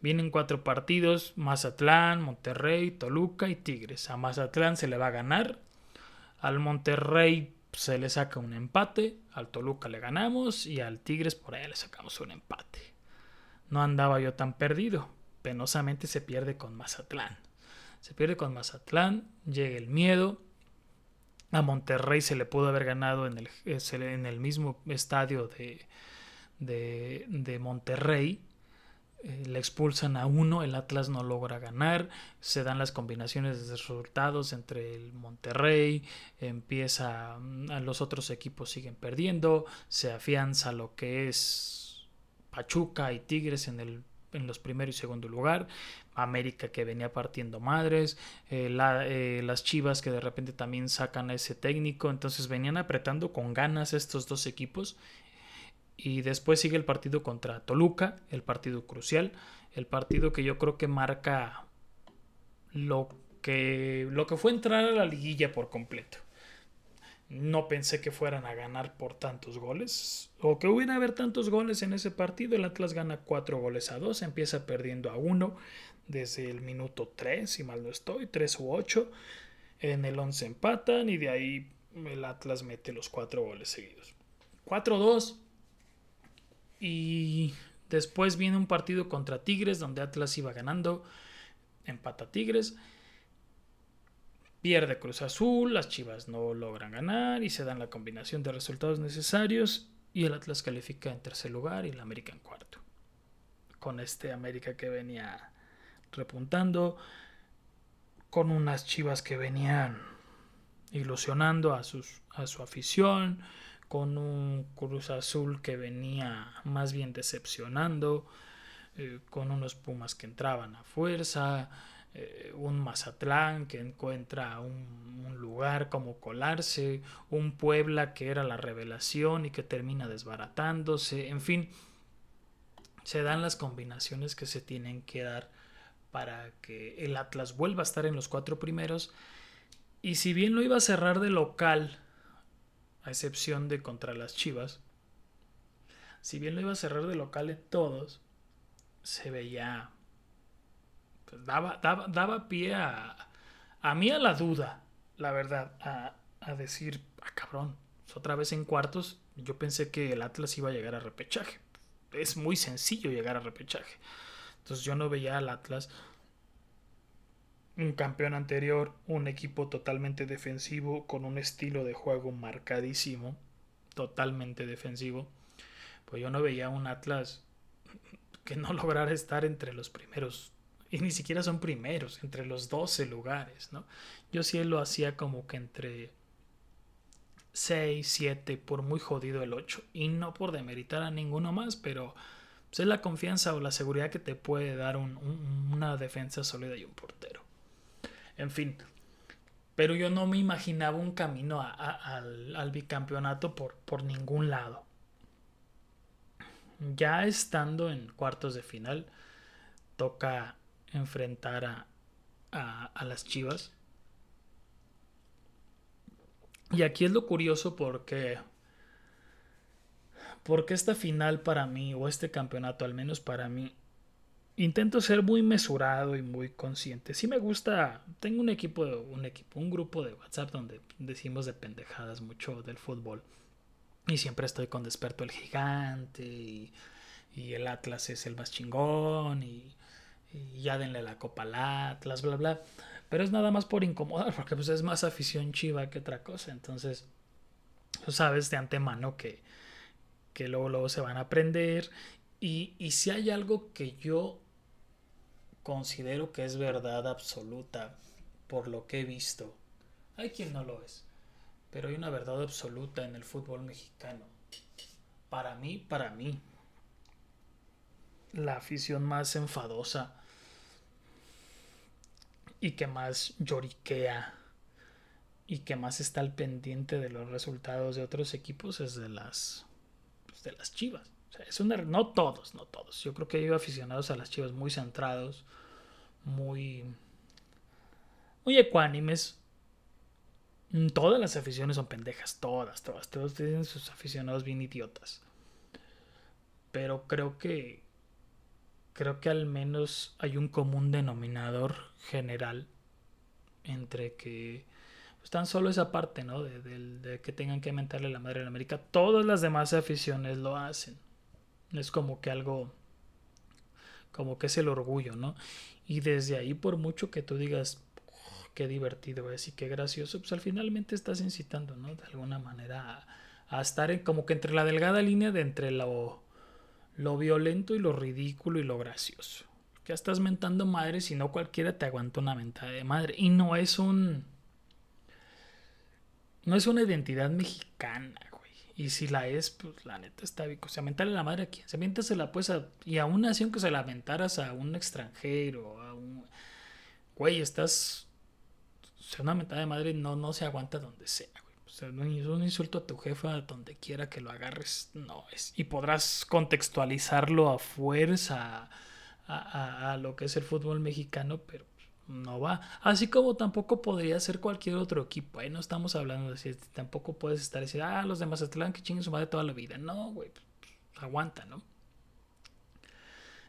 Vienen cuatro partidos, Mazatlán, Monterrey, Toluca y Tigres. A Mazatlán se le va a ganar, al Monterrey se le saca un empate, al Toluca le ganamos y al Tigres por ahí le sacamos un empate. No andaba yo tan perdido, penosamente se pierde con Mazatlán. Se pierde con Mazatlán, llega el miedo. A Monterrey se le pudo haber ganado en el, en el mismo estadio de, de, de Monterrey. Eh, le expulsan a uno, el Atlas no logra ganar, se dan las combinaciones de resultados entre el Monterrey, empieza, mm, los otros equipos siguen perdiendo, se afianza lo que es Pachuca y Tigres en, el, en los primeros y segundo lugar, América que venía partiendo madres, eh, eh, las Chivas que de repente también sacan a ese técnico, entonces venían apretando con ganas estos dos equipos. Y después sigue el partido contra Toluca, el partido crucial, el partido que yo creo que marca lo que, lo que fue entrar a la liguilla por completo. No pensé que fueran a ganar por tantos goles o que hubiera haber tantos goles en ese partido. El Atlas gana 4 goles a 2, empieza perdiendo a 1 desde el minuto 3, si mal no estoy, 3 u 8. En el 11 empatan y de ahí el Atlas mete los 4 goles seguidos. 4-2, y después viene un partido contra Tigres, donde Atlas iba ganando. Empata Tigres. Pierde Cruz Azul, las Chivas no logran ganar y se dan la combinación de resultados necesarios y el Atlas califica en tercer lugar y el América en cuarto. Con este América que venía repuntando, con unas Chivas que venían ilusionando a, sus, a su afición, con un Cruz Azul que venía más bien decepcionando, eh, con unos Pumas que entraban a fuerza, eh, un Mazatlán que encuentra un, un, lugar como colarse, un Puebla que era la revelación y que termina desbaratándose, en fin, se dan las combinaciones que se tienen que dar para que el Atlas vuelva a estar en los cuatro primeros. Y si bien lo iba a cerrar de local, a excepción de contra las Chivas, si bien lo iba a cerrar de local en todos, se veía, daba, daba, daba pie a, a mí a la duda, la verdad, a, a decir, ah, cabrón, otra vez en cuartos, yo pensé que el Atlas iba a llegar a repechaje. Es muy sencillo llegar a repechaje. Entonces yo no veía al Atlas un campeón anterior, un equipo totalmente defensivo, con un estilo de juego marcadísimo, totalmente defensivo. Pues yo no veía un Atlas que no lograra estar entre los primeros, y ni siquiera son primeros, entre los 12 lugares, ¿no? Yo sí lo hacía como que entre 6, 7, por muy jodido el 8. Y no por demeritar a ninguno más, pero pues, es la confianza o la seguridad que te puede dar una defensa sólida y un portero. En fin, pero yo no me imaginaba un camino al, al, bicampeonato por, por ningún lado. Ya estando en cuartos de final, toca enfrentar a, a, las Chivas y aquí es lo curioso porque porque esta final para mí o este campeonato al menos para mí intento ser muy mesurado y muy consciente. Sí me gusta, tengo un equipo un equipo, un grupo de WhatsApp donde decimos de pendejadas mucho del fútbol. Y siempre estoy con Desperto el Gigante y, y el Atlas es el más chingón y, y ya denle la copa al Atlas, bla bla. Pero es nada más por incomodar, porque pues es más afición chiva que otra cosa. Entonces, tú sabes de antemano que, que luego, luego se van a aprender. Y, y si hay algo que yo considero que es verdad absoluta por lo que he visto, hay quien no lo es, pero hay una verdad absoluta en el fútbol mexicano. Para mí, para mí, la afición más enfadosa y que más lloriquea y que más está al pendiente de los resultados de otros equipos es de las pues, de las Chivas. es una, no todos, no todos. Yo creo que hay aficionados a las Chivas muy centrados, muy muy ecuánimes. Todas las aficiones son pendejas, todas, todas. Todos tienen sus aficionados bien idiotas. Pero creo que creo que al menos hay un común denominador general entre que pues tan solo esa parte, ¿no? De, que tengan que mentarle la madre en América. Todas las demás aficiones lo hacen. Es como que algo, como que es el orgullo, ¿no? Y desde ahí, por mucho que tú digas, qué divertido es y qué gracioso, pues al finalmente estás incitando, ¿no? De alguna manera a, a estar en, como que entre la delgada línea de entre lo lo violento y lo ridículo y lo gracioso. Ya estás mentando madre si no cualquiera te aguanta una mentada de madre. Y no es un... No es una identidad mexicana, güey. Y si la es, pues la neta está bien. O sea, mentarle la madre a quien. Se la pues a... Y aún así, aunque se la mentaras a un extranjero, a un... Güey, estás... O una mentada de madre no, no se aguanta donde sea, sea, un insulto a tu jefa donde quiera que lo agarres, no es. Y podrás contextualizarlo a fuerza a, lo que es el fútbol mexicano, pero no va. Así como tampoco podría ser cualquier otro equipo. Ahí no estamos hablando de si tampoco puedes estar diciendo, ah, los de Mazatlán que chinguen su madre toda la vida. No, güey, pues, aguanta, ¿no?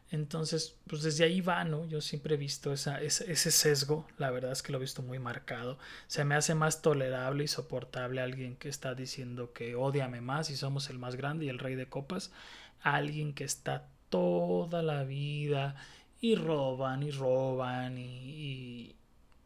Entonces, pues desde ahí va, ¿no? Yo siempre he visto esa, ese, sesgo, la verdad es que lo he visto muy marcado. Se me hace más tolerable y soportable alguien que está diciendo que odiame más y somos el más grande y el rey de copas, a alguien que está toda la vida y roban y roban y,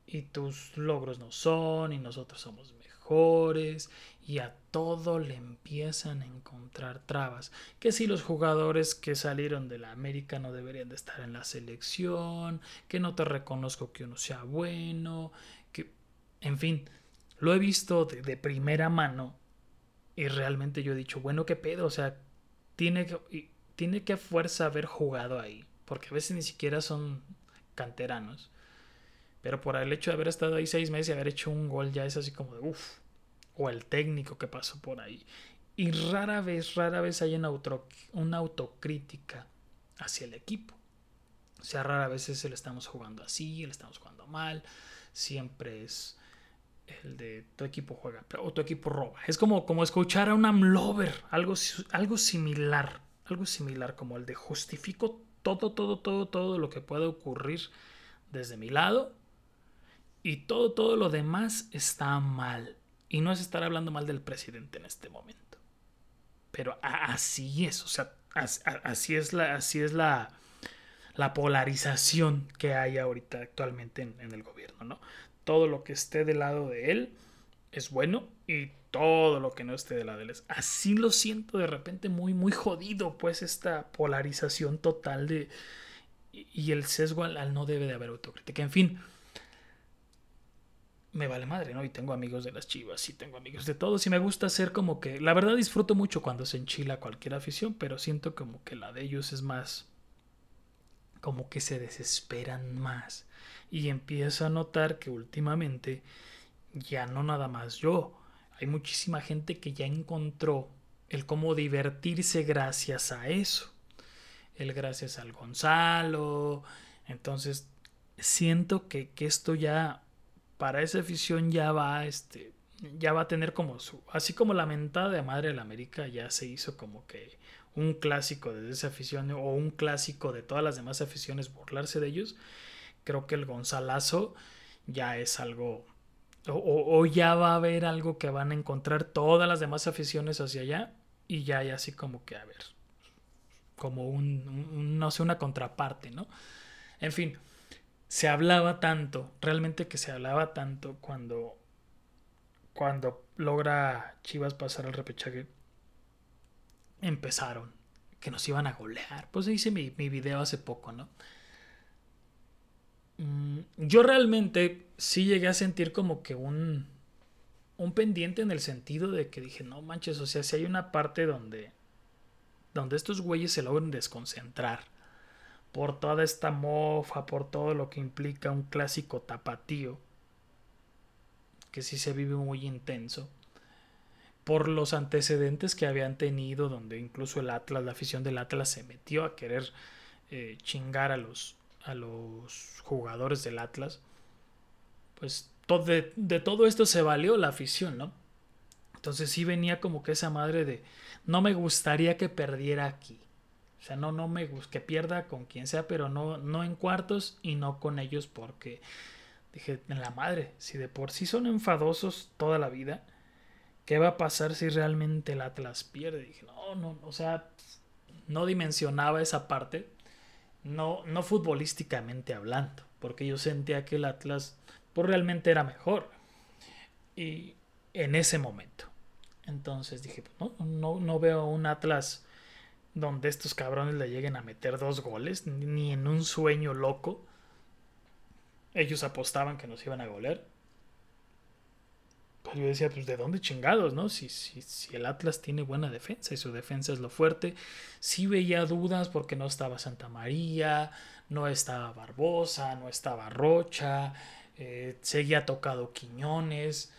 y tus logros no son y nosotros somos mejores y a todo le empiezan a encontrar trabas. Que si los jugadores que salieron de la América no deberían de estar en la selección, que no te reconozco que uno sea bueno, que en fin, lo he visto de, primera mano y realmente yo he dicho, bueno, qué pedo, o sea, tiene que, tiene que a fuerza haber jugado ahí, porque a veces ni siquiera son canteranos. Pero por el hecho de haber estado ahí seis meses y haber hecho un gol ya es así como de uff, o el técnico que pasó por ahí. Y rara vez, rara vez hay una, una autocrítica hacia el equipo. O sea, rara vez es el estamos jugando así, el estamos jugando mal. Siempre es el de tu equipo juega o tu equipo roba. Es como, como escuchar a un Amlover, algo, algo similar. Algo similar como el de justifico todo, todo, todo, todo lo que pueda ocurrir desde mi lado y todo, todo lo demás está mal. Y no es estar hablando mal del presidente en este momento. Pero así es, o sea, así es la, así es la, la polarización que hay ahorita actualmente en, en el gobierno, ¿no? Todo lo que esté del lado de él es bueno y todo lo que no esté de la de él es. Así lo siento de repente muy, muy jodido, pues esta polarización total de... Y el sesgo al, no debe de haber autocrítica. En fin, me vale madre, ¿no? Y tengo amigos de las chivas, y tengo amigos de todos, y me gusta hacer como que... La verdad disfruto mucho cuando se enchila cualquier afición, pero siento como que la de ellos es más... Como que se desesperan más. Y empiezo a notar que últimamente ya no nada más yo. Hay muchísima gente que ya encontró el cómo divertirse gracias a eso. El gracias al Gonzalo. Entonces, siento que, que esto ya, para esa afición ya va, este, ya va a tener como su, así como la mentada de Madre de la América ya se hizo como que un clásico de esa afición o un clásico de todas las demás aficiones burlarse de ellos. Creo que el Gonzalazo ya es algo o, ya va a haber algo que van a encontrar todas las demás aficiones hacia allá y ya hay así como que, a ver, como un, no sé, una contraparte, ¿no? En fin, se hablaba tanto, realmente que se hablaba tanto cuando, cuando logra Chivas pasar al repechaje, empezaron, que nos iban a golear. Pues hice mi, mi video hace poco, ¿no? Mm, yo realmente sí llegué a sentir como que un, un pendiente en el sentido de que dije, no manches, o sea, si hay una parte donde, donde estos güeyes se logran desconcentrar por toda esta mofa, por todo lo que implica un clásico tapatío, que sí se vive muy intenso, por los antecedentes que habían tenido, donde incluso el Atlas, la afición del Atlas se metió a querer eh, chingar a los, a los jugadores del Atlas, pues todo, de, todo esto se valió la afición, ¿no? Entonces sí venía como que esa madre de no me gustaría que perdiera aquí. O sea, no, no me gusta que pierda con quien sea, pero no, no en cuartos y no con ellos porque dije, en la madre, si de por sí son enfadosos toda la vida, ¿qué va a pasar si realmente el Atlas pierde? Dije, no, no, o sea, no dimensionaba esa parte no, no futbolísticamente hablando, porque yo sentía que el Atlas pues, realmente era mejor. Y en ese momento. Entonces dije, pues, no, no, no veo un Atlas donde estos cabrones le lleguen a meter dos goles, ni en un sueño loco. Ellos apostaban que nos iban a golear. Pues yo decía, pues de dónde chingados, ¿no? Si, si, si el Atlas tiene buena defensa y su defensa es lo fuerte. Sí veía dudas porque no estaba Santa María, no estaba Barbosa, no estaba Rocha, eh, seguía tocado Quiñones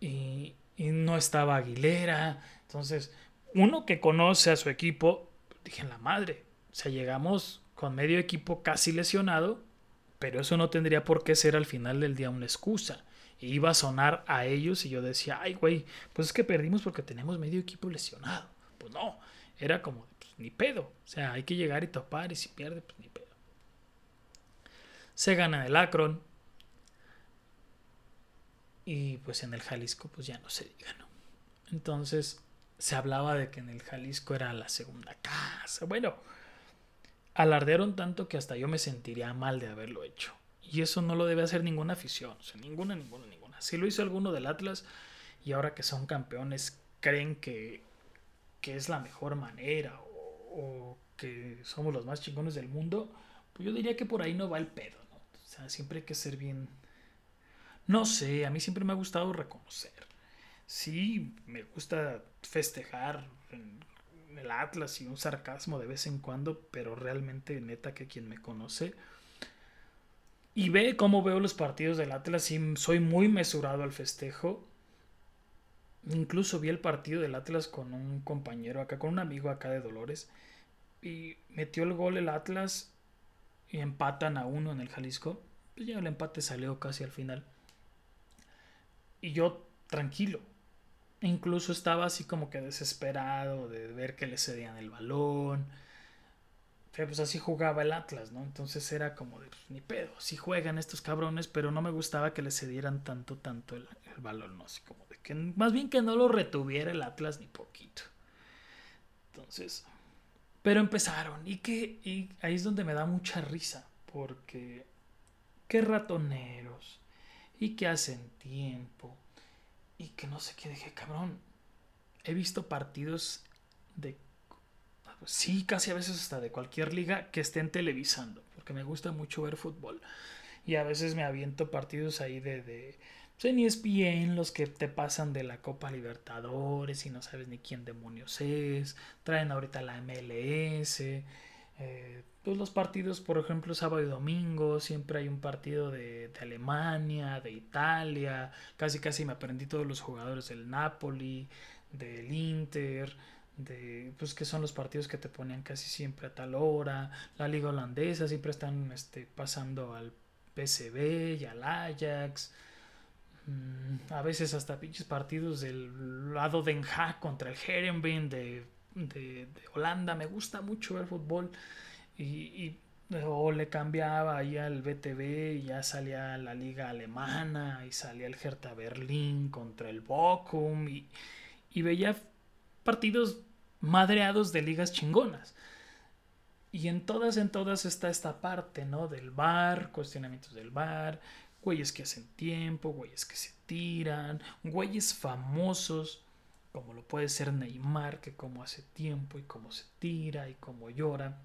y, y no estaba Aguilera. Entonces, uno que conoce a su equipo, dije, en la madre, o sea, llegamos con medio equipo casi lesionado, pero eso no tendría por qué ser al final del día una excusa iba a sonar a ellos y yo decía, ay, güey, pues es que perdimos porque tenemos medio equipo lesionado. Pues no, era como, pues, ni pedo. O sea, hay que llegar y topar y si pierde, pues ni pedo. Se gana el Akron. Y pues en el Jalisco, pues ya no se diga, ¿no? Entonces se hablaba de que en el Jalisco era la segunda casa. Bueno, alardearon tanto que hasta yo me sentiría mal de haberlo hecho. Y eso no lo debe hacer ninguna afición, o sea, ninguna, ninguna, ninguna. Si lo hizo alguno del Atlas y ahora que son campeones creen que, que es la mejor manera o, que somos los más chingones del mundo, pues yo diría que por ahí no va el pedo, ¿no? O sea, siempre hay que ser bien... No sé, a mí siempre me ha gustado reconocer. Sí, me gusta festejar el Atlas y un sarcasmo de vez en cuando, pero realmente neta que quien me conoce y ve cómo veo los partidos del Atlas y soy muy mesurado al festejo. Incluso vi el partido del Atlas con un compañero acá, con un amigo acá de Dolores. Y metió el gol el Atlas y empatan a uno en el Jalisco. Pues ya el empate salió casi al final. Y yo tranquilo. Incluso estaba así como que desesperado de ver que le cedían el balón. pues así jugaba el Atlas, ¿no? Entonces era como de, pues, ni pedo, sí juegan estos cabrones, pero no me gustaba que les cedieran tanto, tanto el, el balón, ¿no? Así como de que, más bien que no lo retuviera el Atlas ni poquito. Entonces, pero empezaron y que, y ahí es donde me da mucha risa, porque qué ratoneros, y que hacen tiempo, y que no sé qué, dije, cabrón, he visto partidos de sí, casi a veces hasta de cualquier liga que estén televisando, porque me gusta mucho ver fútbol. Y a veces me aviento partidos ahí de, de pues es bien los que te pasan de la Copa Libertadores y no sabes ni quién demonios es. Traen ahorita la MLS. Eh, pues los partidos, por ejemplo, sábado y domingo, siempre hay un partido de, de, Alemania, de Italia. Casi casi me aprendí todos los jugadores del Napoli, del Inter de pues que son los partidos que te ponían casi siempre a tal hora la liga holandesa siempre están este, pasando al PSV y al Ajax mm, a veces hasta pinches partidos del lado de Haag contra el Herenveen de, de, Holanda me gusta mucho el fútbol y, o le cambiaba ahí al BTV y ya salía la liga alemana y salía el Hertha Berlín contra el Bochum y, y veía partidos madreados de ligas chingonas. Y en todas, en todas está esta parte, ¿no? Del bar, cuestionamientos del bar, güeyes que hacen tiempo, güeyes que se tiran, güeyes famosos, como lo puede ser Neymar, que como hace tiempo y cómo se tira y cómo llora.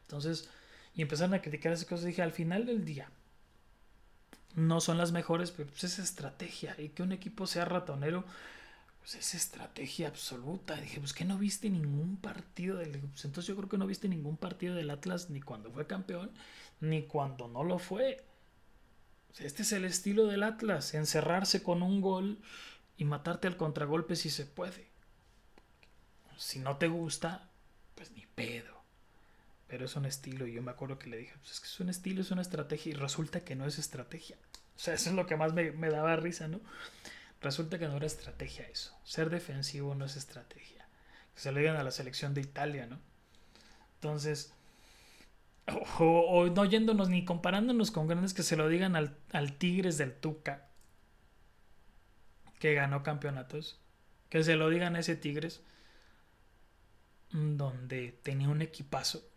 Entonces, y empezaron a criticar esas cosas, dije, al final del día, no son las mejores, pero pues es estrategia. Y que un equipo sea ratonero, pues es estrategia absoluta. dije, pues que no viste ningún partido del. Pues entonces yo creo que no viste ningún partido del Atlas ni cuando fue campeón, ni cuando no lo fue. este es el estilo del Atlas, encerrarse con un gol y matarte al contragolpe si se puede. Si no te gusta, pues ni pedo. Pero es un estilo y yo me acuerdo que le dije, pues es que es un estilo, es una estrategia y resulta que no es estrategia. O sea, eso es lo que más me, me daba risa, ¿no? Resulta que no era estrategia eso. Ser defensivo no es estrategia. Que se lo digan a la selección de Italia, ¿no? Entonces, o, no yéndonos ni comparándonos con grandes que se lo digan al, al Tigres del Tuca, que ganó campeonatos, que se lo digan a ese Tigres, donde tenía un equipazo,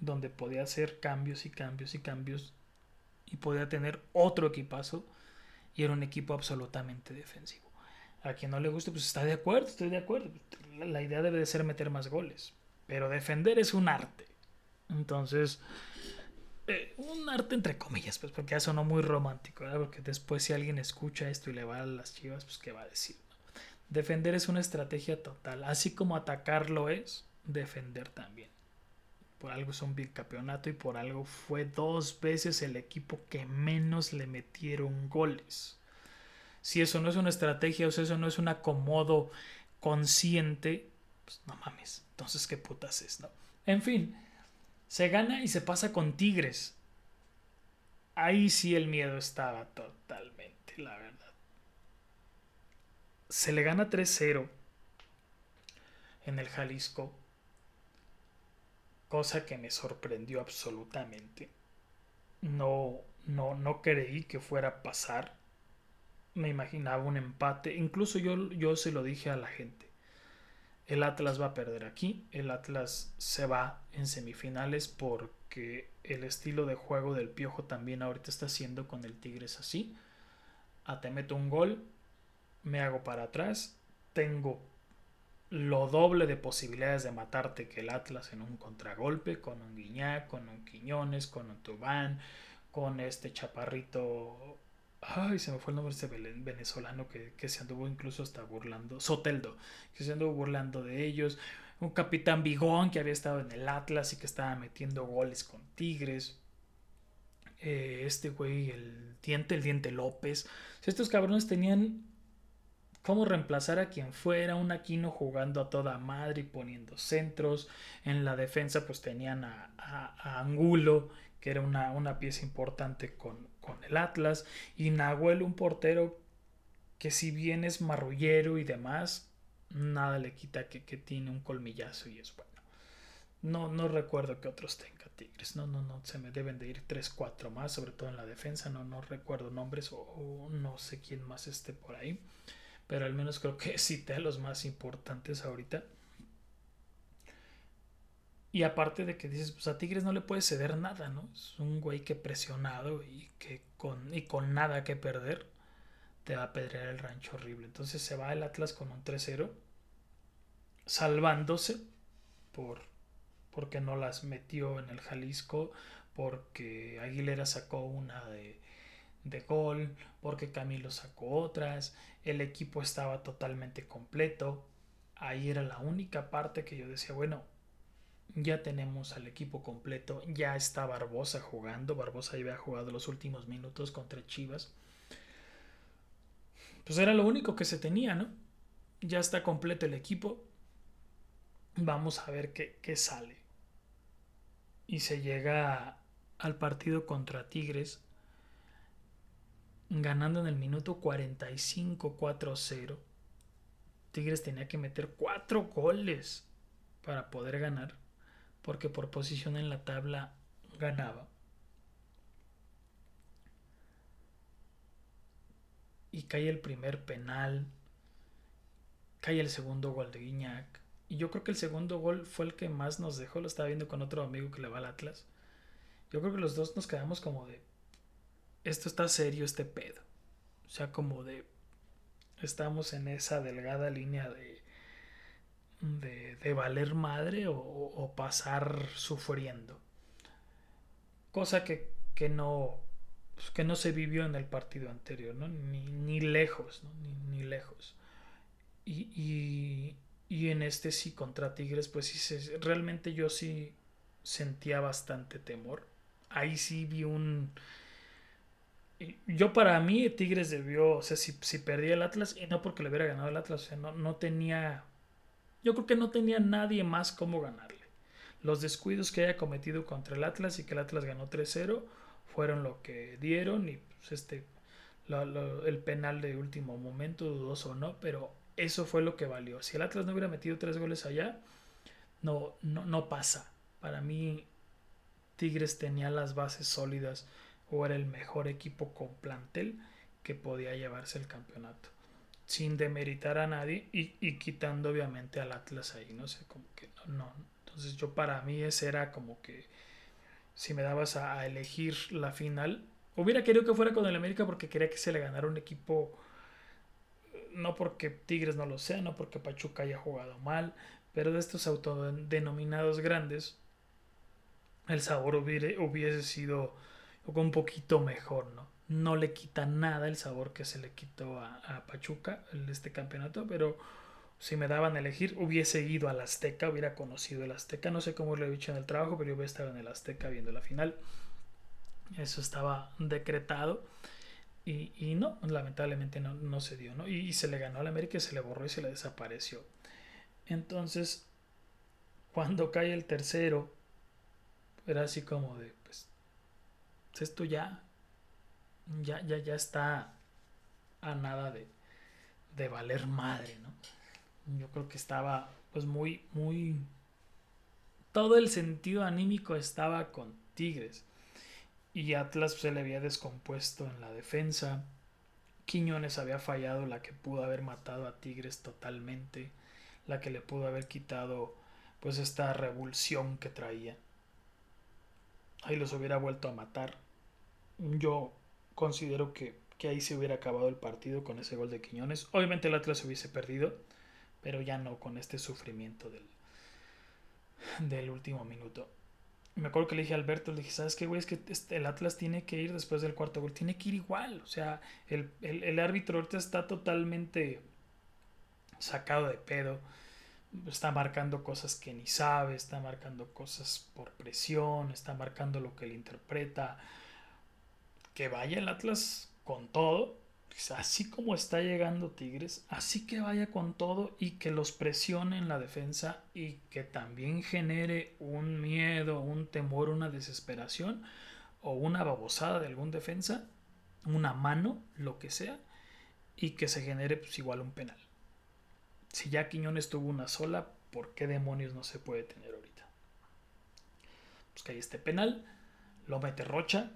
donde podía hacer cambios y cambios y cambios, y podía tener otro equipazo y era un equipo absolutamente defensivo. A quien no le guste, pues está de acuerdo, estoy de acuerdo. La idea debe de ser meter más goles, pero defender es un arte. Entonces, eh, un arte entre comillas, pues porque eso no muy romántico, porque después si alguien escucha esto y le va a las chivas, pues qué va a decir. Defender es una estrategia total, así como atacarlo es, defender también. Por algo es un bicampeonato y por algo fue dos veces el equipo que menos le metieron goles. Si eso no es una estrategia o si eso no es un acomodo consciente, pues no mames. Entonces, ¿qué putas es, no? En fin, se gana y se pasa con Tigres. Ahí sí el miedo estaba totalmente, la verdad. Se le gana 3-0 en el Jalisco cosa que me sorprendió absolutamente. No, no, no creí que fuera a pasar. Me imaginaba un empate. Incluso yo, yo se lo dije a la gente. El Atlas va a perder aquí. El Atlas se va en semifinales porque el estilo de juego del Piojo también ahorita está haciendo con el Tigres así. A ah, te meto un gol, me hago para atrás, tengo lo doble de posibilidades de matarte que el Atlas en un contragolpe, con un Guiñac, con un Quiñones, con un Tubán, con este chaparrito. Ay, se me fue el nombre de este venezolano que, que se anduvo incluso hasta burlando. Soteldo, que se anduvo burlando de ellos. Un capitán Bigón que había estado en el Atlas y que estaba metiendo goles con Tigres. Eh, este güey, el diente, el diente López. estos cabrones tenían cómo reemplazar a quien fuera, un Aquino jugando a toda madre y poniendo centros, en la defensa pues tenían a, Angulo, que era una, una pieza importante con, con, el Atlas, y Nahuel un portero que si bien es marrullero y demás, nada le quita que, que tiene un colmillazo y es bueno. No, no recuerdo que otros tenga Tigres. No, no, no. Se me deben de ir 3, 4 más, sobre todo en la defensa. No, no recuerdo nombres o, no sé quién más esté por ahí. Pero al menos creo que cité a los más importantes ahorita. Y aparte de que dices, pues a Tigres no le puede ceder nada, ¿no? Es un güey que presionado y que con, y con nada que perder te va a pedrear el rancho horrible. Entonces se va el Atlas con un 3-0, salvándose por porque no las metió en el Jalisco, porque Aguilera sacó una de, de gol, porque Camilo sacó otras, el equipo estaba totalmente completo. Ahí era la única parte que yo decía, bueno, ya tenemos al equipo completo, ya está Barbosa jugando, Barbosa ya había jugado los últimos minutos contra Chivas. Pues era lo único que se tenía, ¿no? Ya está completo el equipo. Vamos a ver qué, qué sale y se llega al partido contra Tigres ganando en el minuto 45 4-0. Tigres tenía que meter cuatro goles para poder ganar, porque por posición en la tabla ganaba. Y cae el primer penal, cae el segundo gol de Guiñac, y yo creo que el segundo gol fue el que más nos dejó. Lo estaba viendo con otro amigo que le va al Atlas. Yo creo que los dos nos quedamos como de. Esto está serio, este pedo. O sea, como de. Estamos en esa delgada línea de. De, de valer madre o, pasar sufriendo. Cosa que, que no. Pues, que no se vivió en el partido anterior, ¿no? Ni, ni lejos, ¿no? Ni, lejos. y, y en este sí contra Tigres, pues sí, realmente yo sí sentía bastante temor. Ahí sí vi un... Yo para mí Tigres debió, o sea, si, si perdía el Atlas, y no porque le hubiera ganado el Atlas, o sea, no, no tenía... Yo creo que no tenía nadie más como ganarle. Los descuidos que haya cometido contra el Atlas y que el Atlas ganó 3-0 fueron lo que dieron y pues este el penal de último momento, dudoso o no, pero eso fue lo que valió. Si el Atlas no hubiera metido tres goles allá, no, no, no pasa. Para mí, Tigres tenía las bases sólidas o era el mejor equipo con plantel que podía llevarse el campeonato. Sin demeritar a nadie y, quitando obviamente al Atlas ahí, no sé, como que no, no. Entonces yo para mí ese era como que si me dabas a, a elegir la final, hubiera querido que fuera con el América porque quería que se le ganara un equipo no porque Tigres no lo sea, no porque Pachuca haya jugado mal, pero de estos autodenominados grandes, el sabor hubiese sido un poquito mejor, ¿no? No le quita nada el sabor que se le quitó a, Pachuca en este campeonato, pero si me daban a elegir, hubiese ido al Azteca, hubiera conocido el Azteca, no sé cómo lo he dicho en el trabajo, pero yo hubiera estado en el Azteca viendo la final. Eso estaba decretado. Y, no, lamentablemente no, se dio, ¿no? Y, se le ganó al América y se le borró y se le desapareció. Entonces, cuando cae el tercero, era así como de, pues, esto ya, ya, ya, ya está a nada de, de valer madre, ¿no? Yo creo que estaba, pues, muy, muy... Todo el sentido anímico estaba con Tigres y Atlas se le había descompuesto en la defensa. Quiñones había fallado la que pudo haber matado a Tigres totalmente, la que le pudo haber quitado pues esta revulsión que traía. Ahí los hubiera vuelto a matar. Yo considero que, que ahí se hubiera acabado el partido con ese gol de Quiñones. Obviamente el Atlas hubiese perdido, pero ya no con este sufrimiento del, del último minuto me acuerdo que le dije a Alberto, le dije, ¿sabes qué, güey? Es que este, el Atlas tiene que ir después del cuarto gol, tiene que ir igual. O sea, el, el, árbitro ahorita está totalmente sacado de pedo. Está marcando cosas que ni sabe, está marcando cosas por presión, está marcando lo que él interpreta. Que vaya el Atlas con todo así como está llegando Tigres, así que vaya con todo y que los presione en la defensa y que también genere un miedo, un temor, una desesperación o una babosada de algún defensa, una mano, lo que sea, y que se genere pues igual un penal. Si ya Quiñones tuvo una sola, ¿por qué demonios no se puede tener ahorita? pues que hay este penal, lo mete Rocha,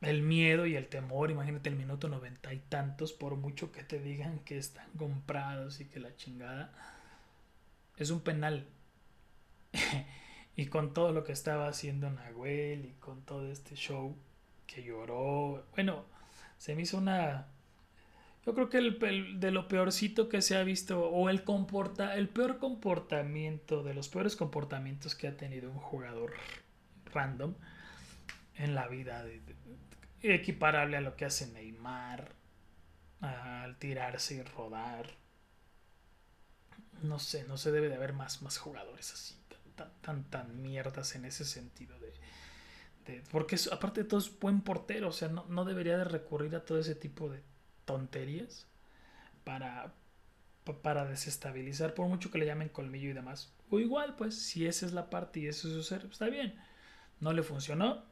el miedo y el temor, imagínate el minuto noventa y tantos, por mucho que te digan que están comprados y que la chingada, es un penal. y con todo lo que estaba haciendo Nahuel y con todo este show que lloró, bueno, se me hizo una... Yo creo que el, de lo peorcito que se ha visto, o el comporta, el peor comportamiento, de los peores comportamientos que ha tenido un jugador random en la vida, de, equiparable a lo que hace Neymar, al tirarse y rodar. No sé, no se debe de haber más, más jugadores así, tan, tan, tan mierdas en ese sentido de, porque aparte de todo es buen portero, o sea, no, no, debería de recurrir a todo ese tipo de tonterías para, para desestabilizar, por mucho que le llamen colmillo y demás. O igual, pues, si esa es la parte y eso es su ser, está bien. No le funcionó.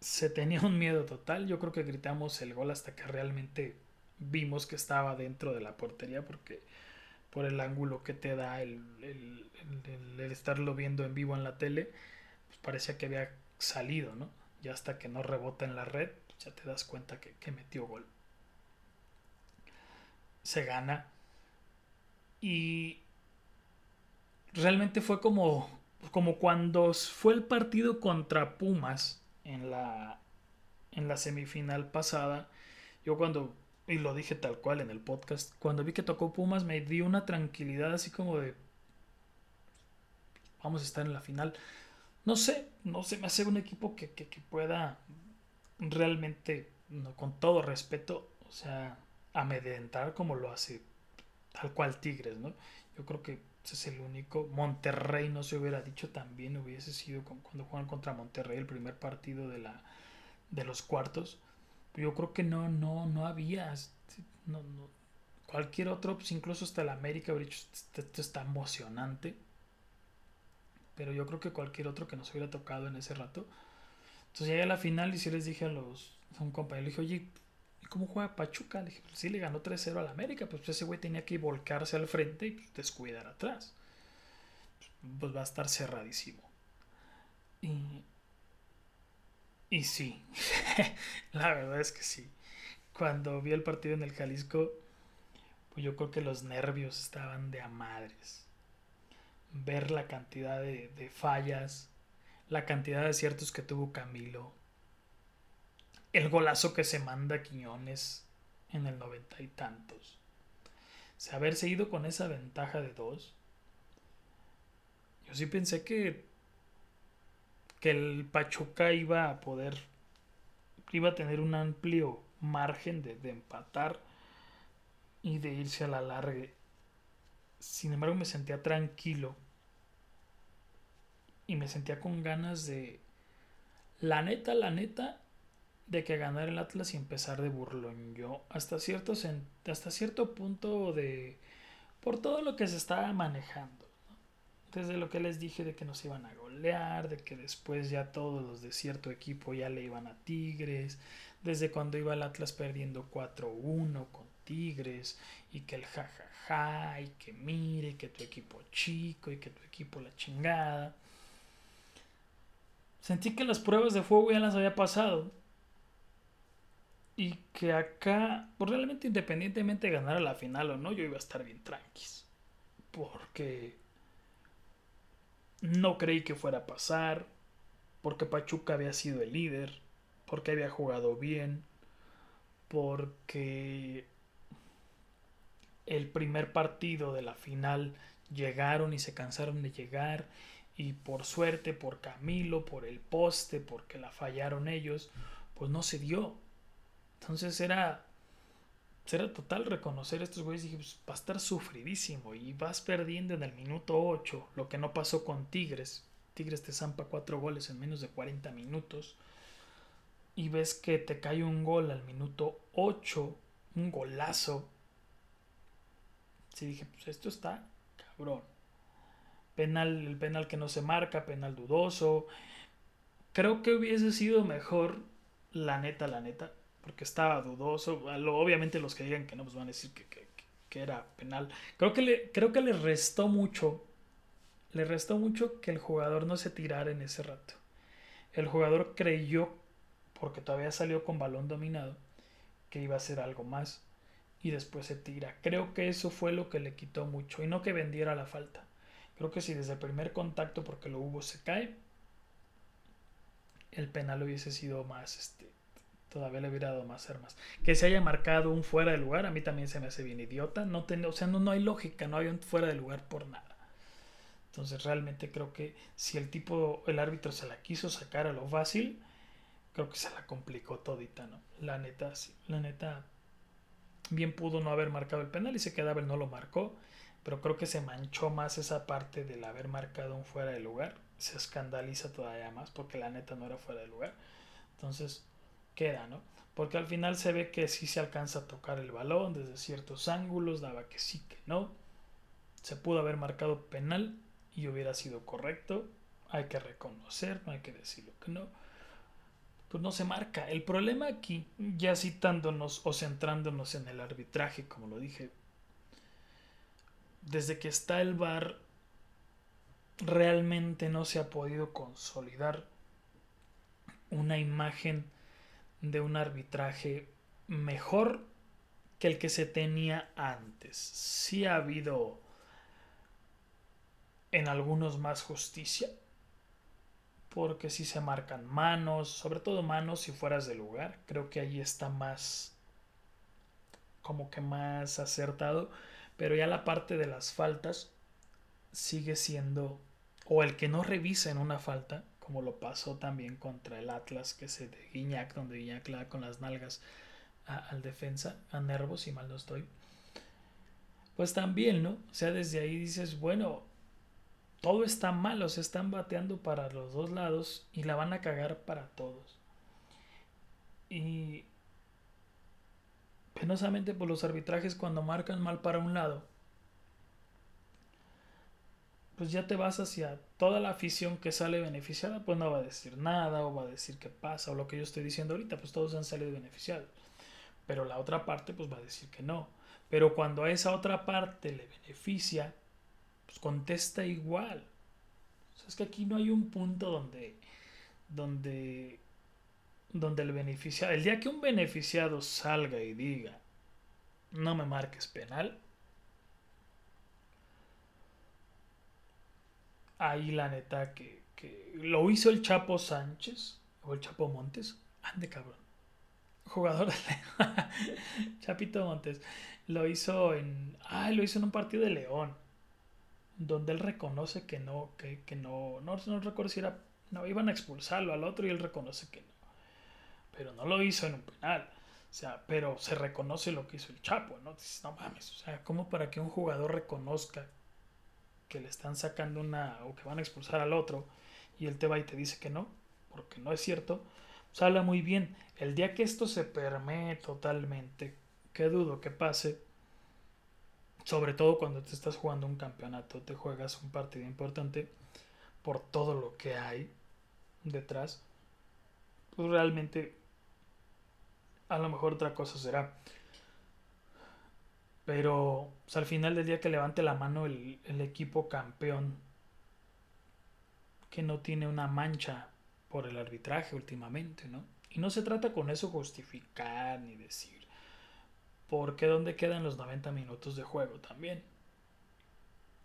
Se tenía un miedo total. Yo creo que gritamos el gol hasta que realmente vimos que estaba dentro de la portería porque por el ángulo que te da el, estarlo viendo en vivo en la tele pues parecía que había salido, ¿no? Ya hasta que no rebota en la red, pues ya te das cuenta que, que metió gol. Se gana. Y realmente fue como, como cuando fue el partido contra Pumas en la, en la semifinal pasada. Yo cuando, y lo dije tal cual en el podcast, cuando vi que tocó Pumas me dio una tranquilidad así como de, vamos a estar en la final no sé, no sé, me hace un equipo que, pueda realmente, con todo respeto, o sea, amedrentar como lo hace tal cual Tigres, ¿no? Yo creo que ese es el único. Monterrey no se hubiera dicho también, hubiese sido cuando juegan contra Monterrey el primer partido de la de los cuartos. Yo creo que no, no, no había. No, no, cualquier otro, pues incluso hasta el América habría dicho, esto está emocionante pero yo creo que cualquier otro que nos hubiera tocado en ese rato. Entonces llegué a la final y sí les dije a los a un compañero, le dije, oye, ¿y cómo juega Pachuca? Le dije, pues sí, le ganó 3-0 al América, pues ese güey tenía que volcarse al frente y pues, descuidar atrás. Pues va a estar cerradísimo. Y, y sí, la verdad es que sí. Cuando vi el partido en el Jalisco, pues yo creo que los nervios estaban de a madres ver la cantidad de, fallas, la cantidad de aciertos que tuvo Camilo, el golazo que se manda Quiñones en el noventa y tantos. O sea, haberse ido con esa ventaja de dos. Yo sí pensé que, que el Pachuca iba a poder, iba a tener un amplio margen de, de empatar y de irse a la larga. Sin embargo, me sentía tranquilo. Y me sentía con ganas de. La neta, la neta, de que ganar el Atlas y empezar de burlón. Yo, hasta cierto, hasta cierto punto de. Por todo lo que se estaba manejando. Desde lo que les dije de que nos iban a golear, de que después ya todos los de cierto equipo ya le iban a Tigres, desde cuando iba el Atlas perdiendo 4-1 con Tigres y que el jajaja y que mire que tu equipo chico y que tu equipo la chingada. Sentí que las pruebas de fuego ya las había pasado. Y que acá, pues realmente independientemente de ganar a la final o no, yo iba a estar bien tranquis. Porque no creí que fuera a pasar. Porque Pachuca había sido el líder. Porque había jugado bien. Porque el primer partido de la final llegaron y se cansaron de llegar y por suerte, por Camilo, por el poste, porque la fallaron ellos, pues no se dio. Entonces era, era total reconocer a estos güeyes dije, pues va a estar sufridísimo y vas perdiendo en el minuto 8, lo que no pasó con Tigres. Tigres te zampa cuatro goles en menos de 40 minutos y ves que te cae un gol al minuto 8, un golazo Sí dije, pues esto está cabrón. Penal, el penal que no se marca, penal dudoso. Creo que hubiese sido mejor, la neta, la neta, porque estaba dudoso. Obviamente los que digan que no, pues van a decir que, era penal. Creo que, le, creo que le restó mucho le restó mucho que el jugador no se tirara en ese rato. El jugador creyó, porque todavía salió con balón dominado, que iba a ser algo más y después se tira. Creo que eso fue lo que le quitó mucho y no que vendiera la falta. Creo que si desde el primer contacto, porque lo hubo, se cae, el penal hubiese sido más, este, todavía le hubiera dado más armas. Que se haya marcado un fuera de lugar, a mí también se me hace bien idiota. No o sea, no, no hay lógica, no hay un fuera de lugar por nada. Entonces realmente creo que si el tipo, el árbitro se la quiso sacar a lo fácil, creo que se la complicó todita, ¿no? La neta, sí. La neta, bien pudo no haber marcado el penal y se quedaba el no lo marcó, pero creo que se manchó más esa parte del haber marcado un fuera de lugar. Se escandaliza todavía más porque la neta no era fuera de lugar. Entonces, queda, ¿no? Porque al final se ve que sí se alcanza a tocar el balón desde ciertos ángulos, daba que sí, que no. Se pudo haber marcado penal y hubiera sido correcto. Hay que reconocer, no hay que decirlo que no pues no se marca. El problema aquí, ya citándonos o centrándonos en el arbitraje, como lo dije, desde que está el VAR, realmente no se ha podido consolidar una imagen de un arbitraje mejor que el que se tenía antes. Sí ha habido en algunos más justicia, porque si se marcan manos, sobre todo manos si fueras de lugar, creo que ahí está más como que más acertado, pero ya la parte de las faltas sigue siendo o el que no revisa en una falta, como lo pasó también contra el Atlas que se de Guiñac, donde Guiñac le da con las nalgas al defensa, a Nervos, si mal no estoy. Pues también, ¿no? O sea, desde ahí dices, bueno, todo está mal, o sea, están bateando para los dos lados y la van a cagar para todos. Y penosamente por los arbitrajes cuando marcan mal para un lado, pues ya te vas hacia toda la afición que sale beneficiada, pues no va a decir nada o va a decir qué pasa o lo que yo estoy diciendo ahorita, pues todos han salido beneficiados. Pero la otra parte pues va a decir que no. Pero cuando a esa otra parte le beneficia, pues contesta igual. O sea, es que aquí no hay un punto donde, donde, donde el beneficiado, el día que un beneficiado salga y diga, no me marques penal, ahí la neta que, que lo hizo el Chapo Sánchez o el Chapo Montes, ande cabrón. Jugador de Chapito Montes lo hizo en, ah, lo hizo en un partido de León donde él reconoce que no, que, que no, no, no recuerdo si era, no, iban a expulsarlo al otro y él reconoce que no. Pero no lo hizo en un penal. O sea, pero se reconoce lo que hizo el Chapo, ¿no? Dices, no mames, o sea, ¿cómo para que un jugador reconozca que le están sacando una, o que van a expulsar al otro, y él te va y te dice que no, porque no es cierto, pues habla muy bien. El día que esto se permee totalmente, que dudo que pase, sobre todo cuando te estás jugando un campeonato, te juegas un partido importante por todo lo que hay detrás, pues realmente a lo mejor otra cosa será. Pero pues, al final del día que levante la mano el, equipo campeón que no tiene una mancha por el arbitraje últimamente, ¿no? Y no se trata con eso justificar ni decir porque ¿dónde quedan los 90 minutos de juego también?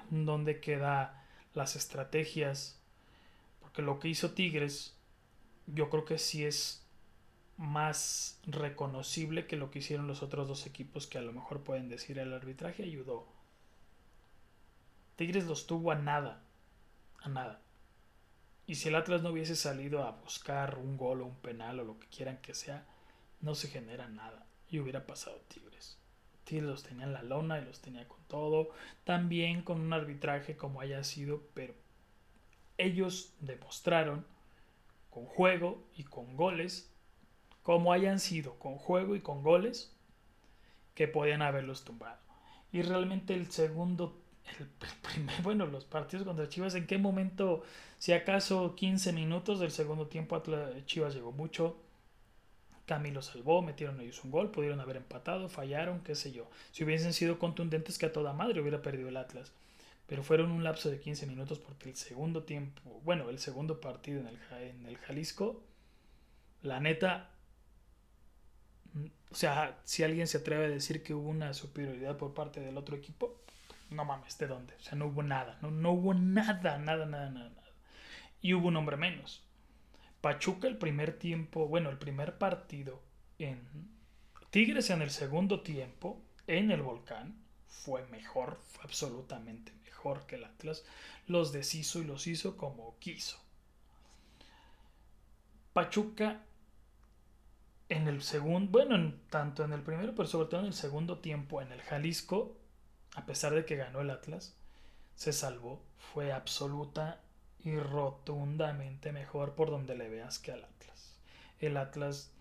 ¿Dónde quedan las estrategias? Porque lo que hizo Tigres, yo creo que sí es más reconocible que lo que hicieron los otros dos equipos que a lo mejor pueden decir el arbitraje ayudó. Tigres los tuvo a nada, a nada. Y si el Atlas no hubiese salido a buscar un gol o un penal o lo que quieran que sea, no se genera nada y hubiera pasado Tigres. Tigres los tenía en la lona y los tenía con todo, también con un arbitraje como haya sido, pero ellos demostraron con juego y con goles, como hayan sido con juego y con goles, que podían haberlos tumbado. Y realmente el segundo, el, primer, bueno, los partidos contra Chivas, ¿en qué momento, si acaso 15 minutos del segundo tiempo, Chivas llegó mucho, Camilo salvó, metieron ellos un gol, pudieron haber empatado, fallaron, qué sé yo. Si hubiesen sido contundentes que a toda madre hubiera perdido el Atlas. pero fueron un lapso de 15 minutos porque el segundo tiempo, bueno, el segundo partido en el, en el Jalisco, la neta, o sea, si alguien se atreve a decir que hubo una superioridad por parte del otro equipo, no mames, ¿de dónde? O sea, no hubo nada, no, no hubo nada, nada, nada, nada, nada. Y hubo un hombre menos. Pachuca el primer tiempo, bueno, el primer partido en Tigres en el segundo tiempo, en el volcán, fue mejor, fue absolutamente mejor que el Atlas. Los deshizo y los hizo como quiso. Pachuca en el segundo, bueno, tanto en el primero, pero sobre todo en el segundo tiempo, en el Jalisco, a pesar de que ganó el Atlas, se salvó. Fue absoluta y rotundamente mejor por donde le veas que al Atlas. El Atlas,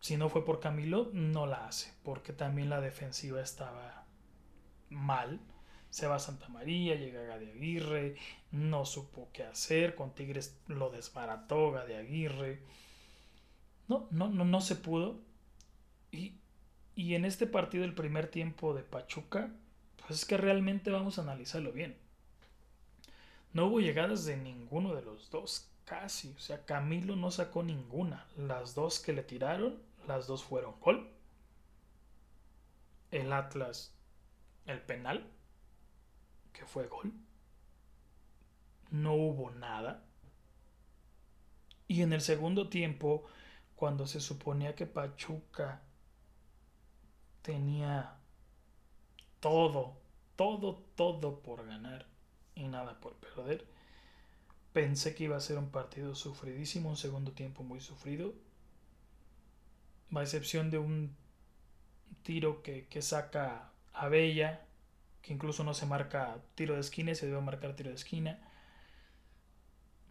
si no fue por Camilo, no la hace, porque también la defensiva estaba mal. Se va a Santa María, llega Gade Aguirre, no supo qué hacer, con Tigres lo desbarató Gade Aguirre. No, no, no, no se pudo. Y, y en este partido, el primer tiempo de Pachuca, pues es que realmente vamos a analizarlo bien. No hubo llegadas de ninguno de los dos, casi. O sea, Camilo no sacó ninguna. Las dos que le tiraron, las dos fueron gol. El Atlas, el penal, que fue gol. No hubo nada. Y en el segundo tiempo, cuando se suponía que Pachuca tenía todo, todo, todo por ganar y nada por perder. Pensé que iba a ser un partido sufridísimo, un segundo tiempo muy sufrido. A excepción de un tiro que, saca a Bella, que incluso no se marca tiro de esquina, se debe marcar tiro de esquina.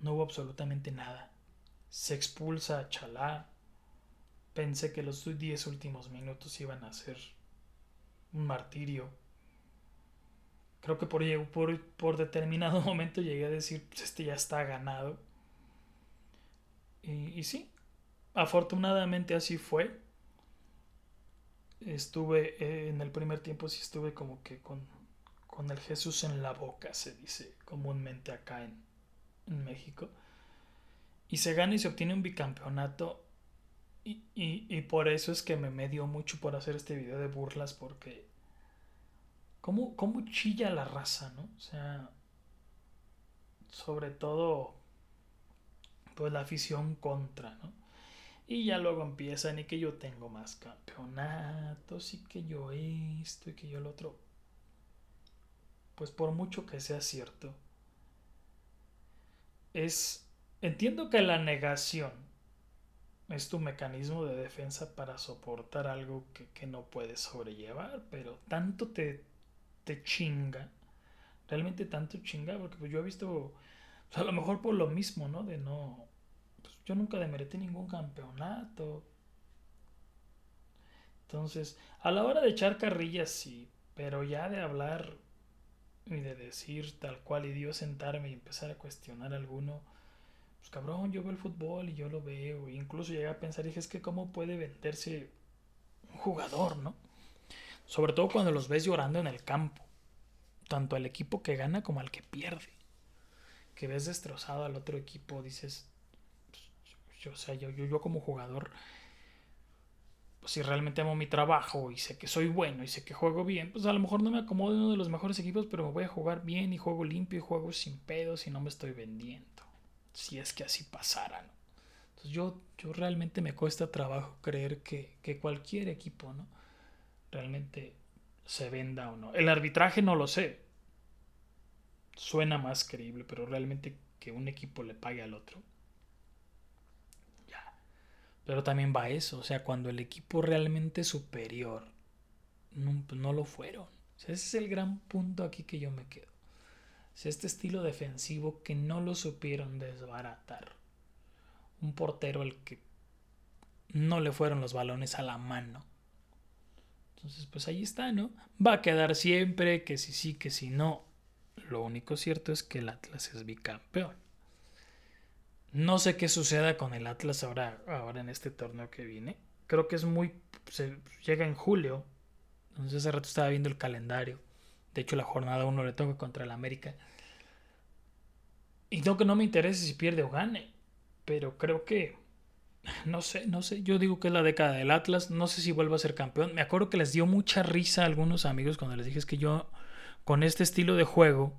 No hubo absolutamente nada. Se expulsa a Chalá. Pensé que los 10 últimos minutos iban a ser un martirio Creo que por, determinado momento llegué a decir, pues este ya está ganado. Y, sí, afortunadamente así fue. Estuve eh, en el primer tiempo, sí estuve como que con, con el Jesús en la boca, se dice comúnmente acá en México. Y se gana y se obtiene un bicampeonato. Y, y, y por eso es que me medio mucho por hacer este video de burlas, porque ¿Cómo, cómo chilla la raza, no? O sea, sobre todo, pues la afición contra, ¿no? Y ya luego empiezan y que yo tengo más campeonatos y que yo esto y que yo lo otro. Pues por mucho que sea cierto, es... Entiendo que la negación es tu mecanismo de defensa para soportar algo que, que no puedes sobrellevar, pero tanto te, te chinga. Realmente tanto chinga, porque pues yo he visto, pues, a lo mejor por lo mismo, ¿no? De no, pues yo nunca demerité ningún campeonato. Entonces, a la hora de echar carrillas sí, pero ya de hablar y de decir tal cual y Dios sentarme y empezar a cuestionar alguno, pues cabrón, yo veo el fútbol y yo lo veo, incluso llegué a pensar, dije, es que cómo puede venderse un jugador, ¿no? Sobre todo cuando los ves llorando en el campo. Tanto al equipo que gana como al que pierde. Que ves destrozado al otro equipo, dices. Yo, o sea, yo, yo, yo como jugador. Pues si realmente amo mi trabajo y sé que soy bueno y sé que juego bien, pues a lo mejor no me acomodo en uno de los mejores equipos, pero me voy a jugar bien y juego limpio y juego sin pedos y no me estoy vendiendo. Si es que así pasara, ¿no? Entonces yo, yo realmente me cuesta trabajo creer que, que cualquier equipo, ¿no? realmente se venda o no. El arbitraje no lo sé. Suena más creíble, pero realmente que un equipo le pague al otro. Ya. Pero también va eso, o sea, cuando el equipo realmente superior no, pues no lo fueron. ese es el gran punto aquí que yo me quedo. Este estilo defensivo que no lo supieron desbaratar. Un portero al que no le fueron los balones a la mano entonces, pues ahí está, ¿no? Va a quedar siempre, que si sí, que si no. Lo único cierto es que el Atlas es bicampeón. No sé qué suceda con el Atlas ahora, ahora en este torneo que viene. Creo que es muy... Se llega en julio. Entonces hace rato estaba viendo el calendario. De hecho, la jornada 1 le toca contra el América. Y no que no me interese si pierde o gane. Pero creo que. No sé, no sé. Yo digo que es la década del Atlas. No sé si vuelva a ser campeón. Me acuerdo que les dio mucha risa a algunos amigos cuando les dije es que yo, con este estilo de juego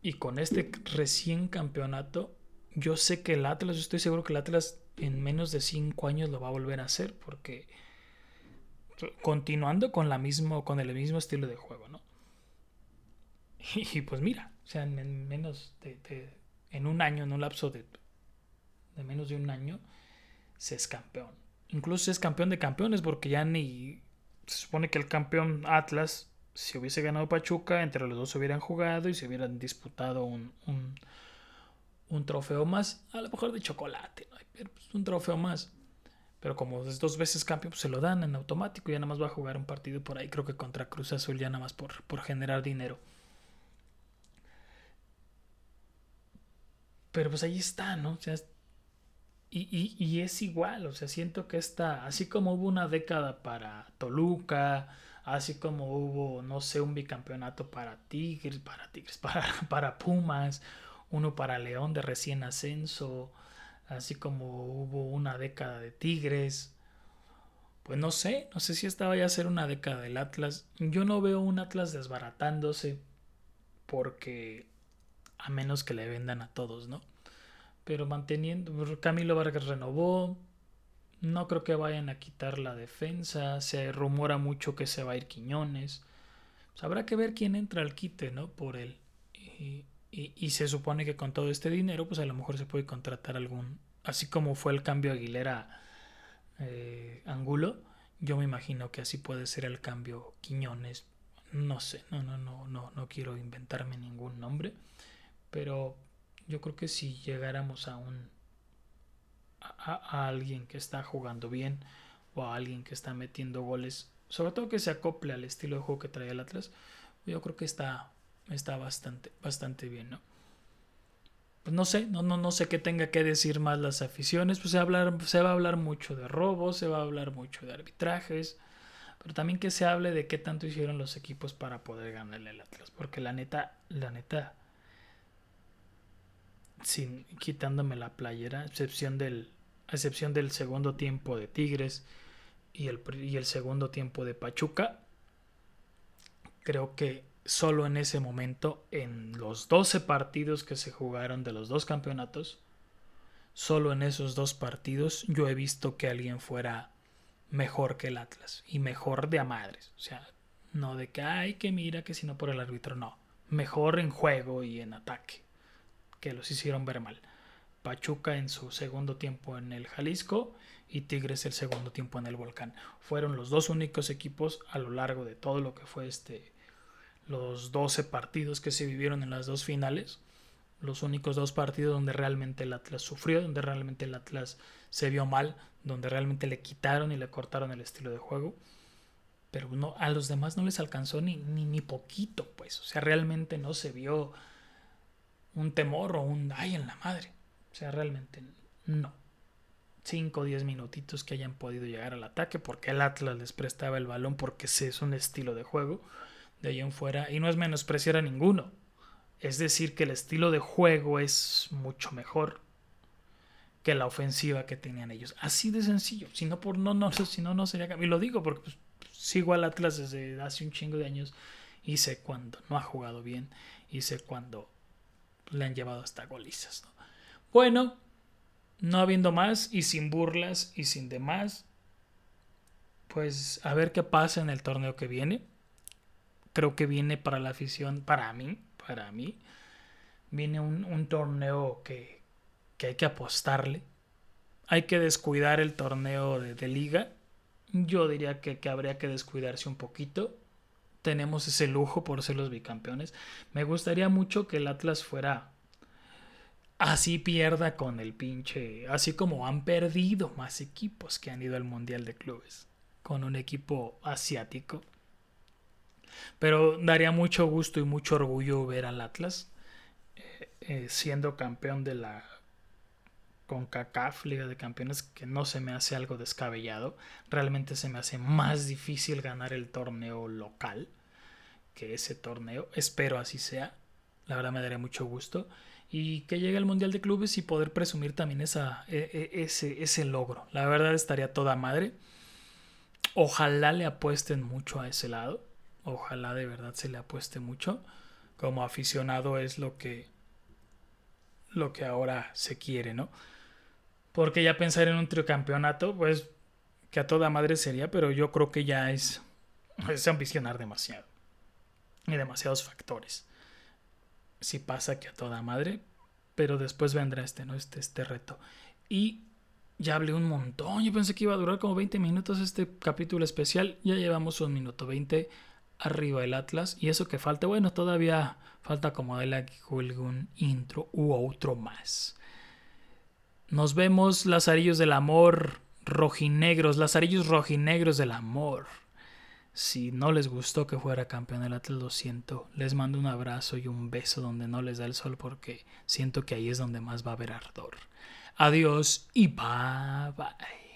y con este recién campeonato, yo sé que el Atlas, yo estoy seguro que el Atlas en menos de 5 años lo va a volver a hacer. Porque continuando con, la mismo, con el mismo estilo de juego, ¿no? Y, pues mira, o sea, en, menos de, en un año, en un lapso de, de menos de un año, se es campeón. Incluso es campeón de campeones porque ya ni se supone que el campeón Atlas, si hubiese ganado Pachuca, entre los dos se hubieran jugado y se hubieran disputado un, un, un trofeo más, a lo mejor de chocolate, ¿no? Pero pues, un trofeo más. Pero como es dos veces campeón, pues se lo dan en automático. Y ya nada más va a jugar un partido por ahí. Creo que contra Cruz Azul ya nada más por, por generar dinero. Pero pues ahí está, ¿no? O sea, y, y, es igual, o sea, siento que está, así como hubo una década para Toluca, así como hubo, no sé, un bicampeonato para Tigres, para Tigres, para, para Pumas, uno para León de recién ascenso, así como hubo una década de Tigres. Pues no sé, no sé si esta vaya a ser una década del Atlas. Yo no veo un Atlas desbaratándose porque a menos que le vendan a todos, ¿no? Pero manteniendo, Camilo Vargas renovó, no creo que vayan a quitar la defensa, se rumora mucho que se va a ir Quiñones. Pues habrá que ver quién entra al quite, ¿no? Por él. Y, y, se supone que con todo este dinero, pues a lo mejor se puede contratar algún, así como fue el cambio Aguilera eh, Angulo, yo me imagino que así puede ser el cambio Quiñones. No sé, no, no, no, no, no quiero inventarme ningún nombre, pero yo creo que si llegáramos a un a, a alguien que está jugando bien o a alguien que está metiendo goles, sobre todo que se acople al estilo de juego que trae el Atlas, yo creo que está está bastante, bastante bien, ¿no? Pues no sé, no, no, no sé qué tenga que decir más las aficiones, pues se va, a hablar, se va a hablar mucho de robos, se va a hablar mucho de arbitrajes, pero también que se hable de qué tanto hicieron los equipos para poder ganarle el Atlas, porque la neta, la neta, sin quitándome la playera, excepción del, excepción del segundo tiempo de Tigres y el, y el segundo tiempo de Pachuca, creo que solo en ese momento, en los 12 partidos que se jugaron de los dos campeonatos, solo en esos dos partidos yo he visto que alguien fuera mejor que el Atlas y mejor de a madres. O sea, no de que, ay, que mira, que si no por el árbitro, no. Mejor en juego y en ataque, que los hicieron ver mal. Pachuca en su segundo tiempo en el Jalisco y Tigres el segundo tiempo en el Volcán. Fueron los dos únicos equipos a lo largo de todo lo que fue este los 12 partidos que se vivieron en las dos finales, los únicos dos partidos donde realmente el Atlas sufrió, donde realmente el Atlas se vio mal, donde realmente le quitaron y le cortaron el estilo de juego. Pero no, a los demás no les alcanzó ni, ni, ni poquito, pues. O sea, realmente no se vio un temor o un ay en la madre. O sea, realmente no. 5 o 10 minutitos que hayan podido llegar al ataque porque el Atlas les prestaba el balón porque ese es un estilo de juego de ahí en fuera, y no es menospreciar a ninguno. Es decir, que el estilo de juego es mucho mejor que la ofensiva que tenían ellos. Así de sencillo. Si no, por, no, no, si no, no sería. Y lo digo porque pues, sigo al Atlas desde hace un chingo de años y sé cuando no ha jugado bien y sé cuando le han llevado hasta golizas. Bueno, no habiendo más y sin burlas y sin demás, pues a ver qué pasa en el torneo que viene creo que viene para la afición, para mí, para mí, viene un, torneo que, hay que apostarle. Hay que descuidar el torneo de, liga. Yo diría que, que, habría que descuidarse un poquito. Tenemos ese lujo por ser los bicampeones. Me gustaría mucho que el Atlas fuera así pierda con el pinche, así como han perdido más equipos que han ido al Mundial de Clubes, con un equipo asiático pero daría mucho gusto y mucho orgullo ver al Atlas eh, eh, siendo campeón de la CONCACAF, Liga de Campeones, que no se me hace algo descabellado. Realmente se me hace más difícil ganar el torneo local que ese torneo. Espero así sea. La verdad me daría mucho gusto. Y que llegue al Mundial de Clubes y poder presumir también esa, e, e, ese, ese logro. La verdad estaría toda madre. Ojalá le apuesten mucho a ese lado. Ojalá de verdad se le apueste mucho. Como aficionado es lo que lo que ahora se quiere, ¿no? Porque ya pensar en un tricampeonato, pues que a toda madre sería, pero yo creo que ya es, es ambicionar demasiado. Y demasiados factores. Si pasa que a toda madre, pero después vendrá este, ¿no? Este, este reto. Y ya hablé un montón. Yo pensé que iba a durar como 20 minutos este capítulo especial. Ya llevamos un minuto 20 arriba el Atlas. Y eso que falta, bueno, todavía falta como darle aquí algún intro u otro más. Nos vemos, Lazarillos del Amor, rojinegros, Lazarillos rojinegros del Amor. Si no les gustó que fuera campeón del Atlas, lo siento. Les mando un abrazo y un beso donde no les da el sol porque siento que ahí es donde más va a haber ardor. Adiós y bye bye.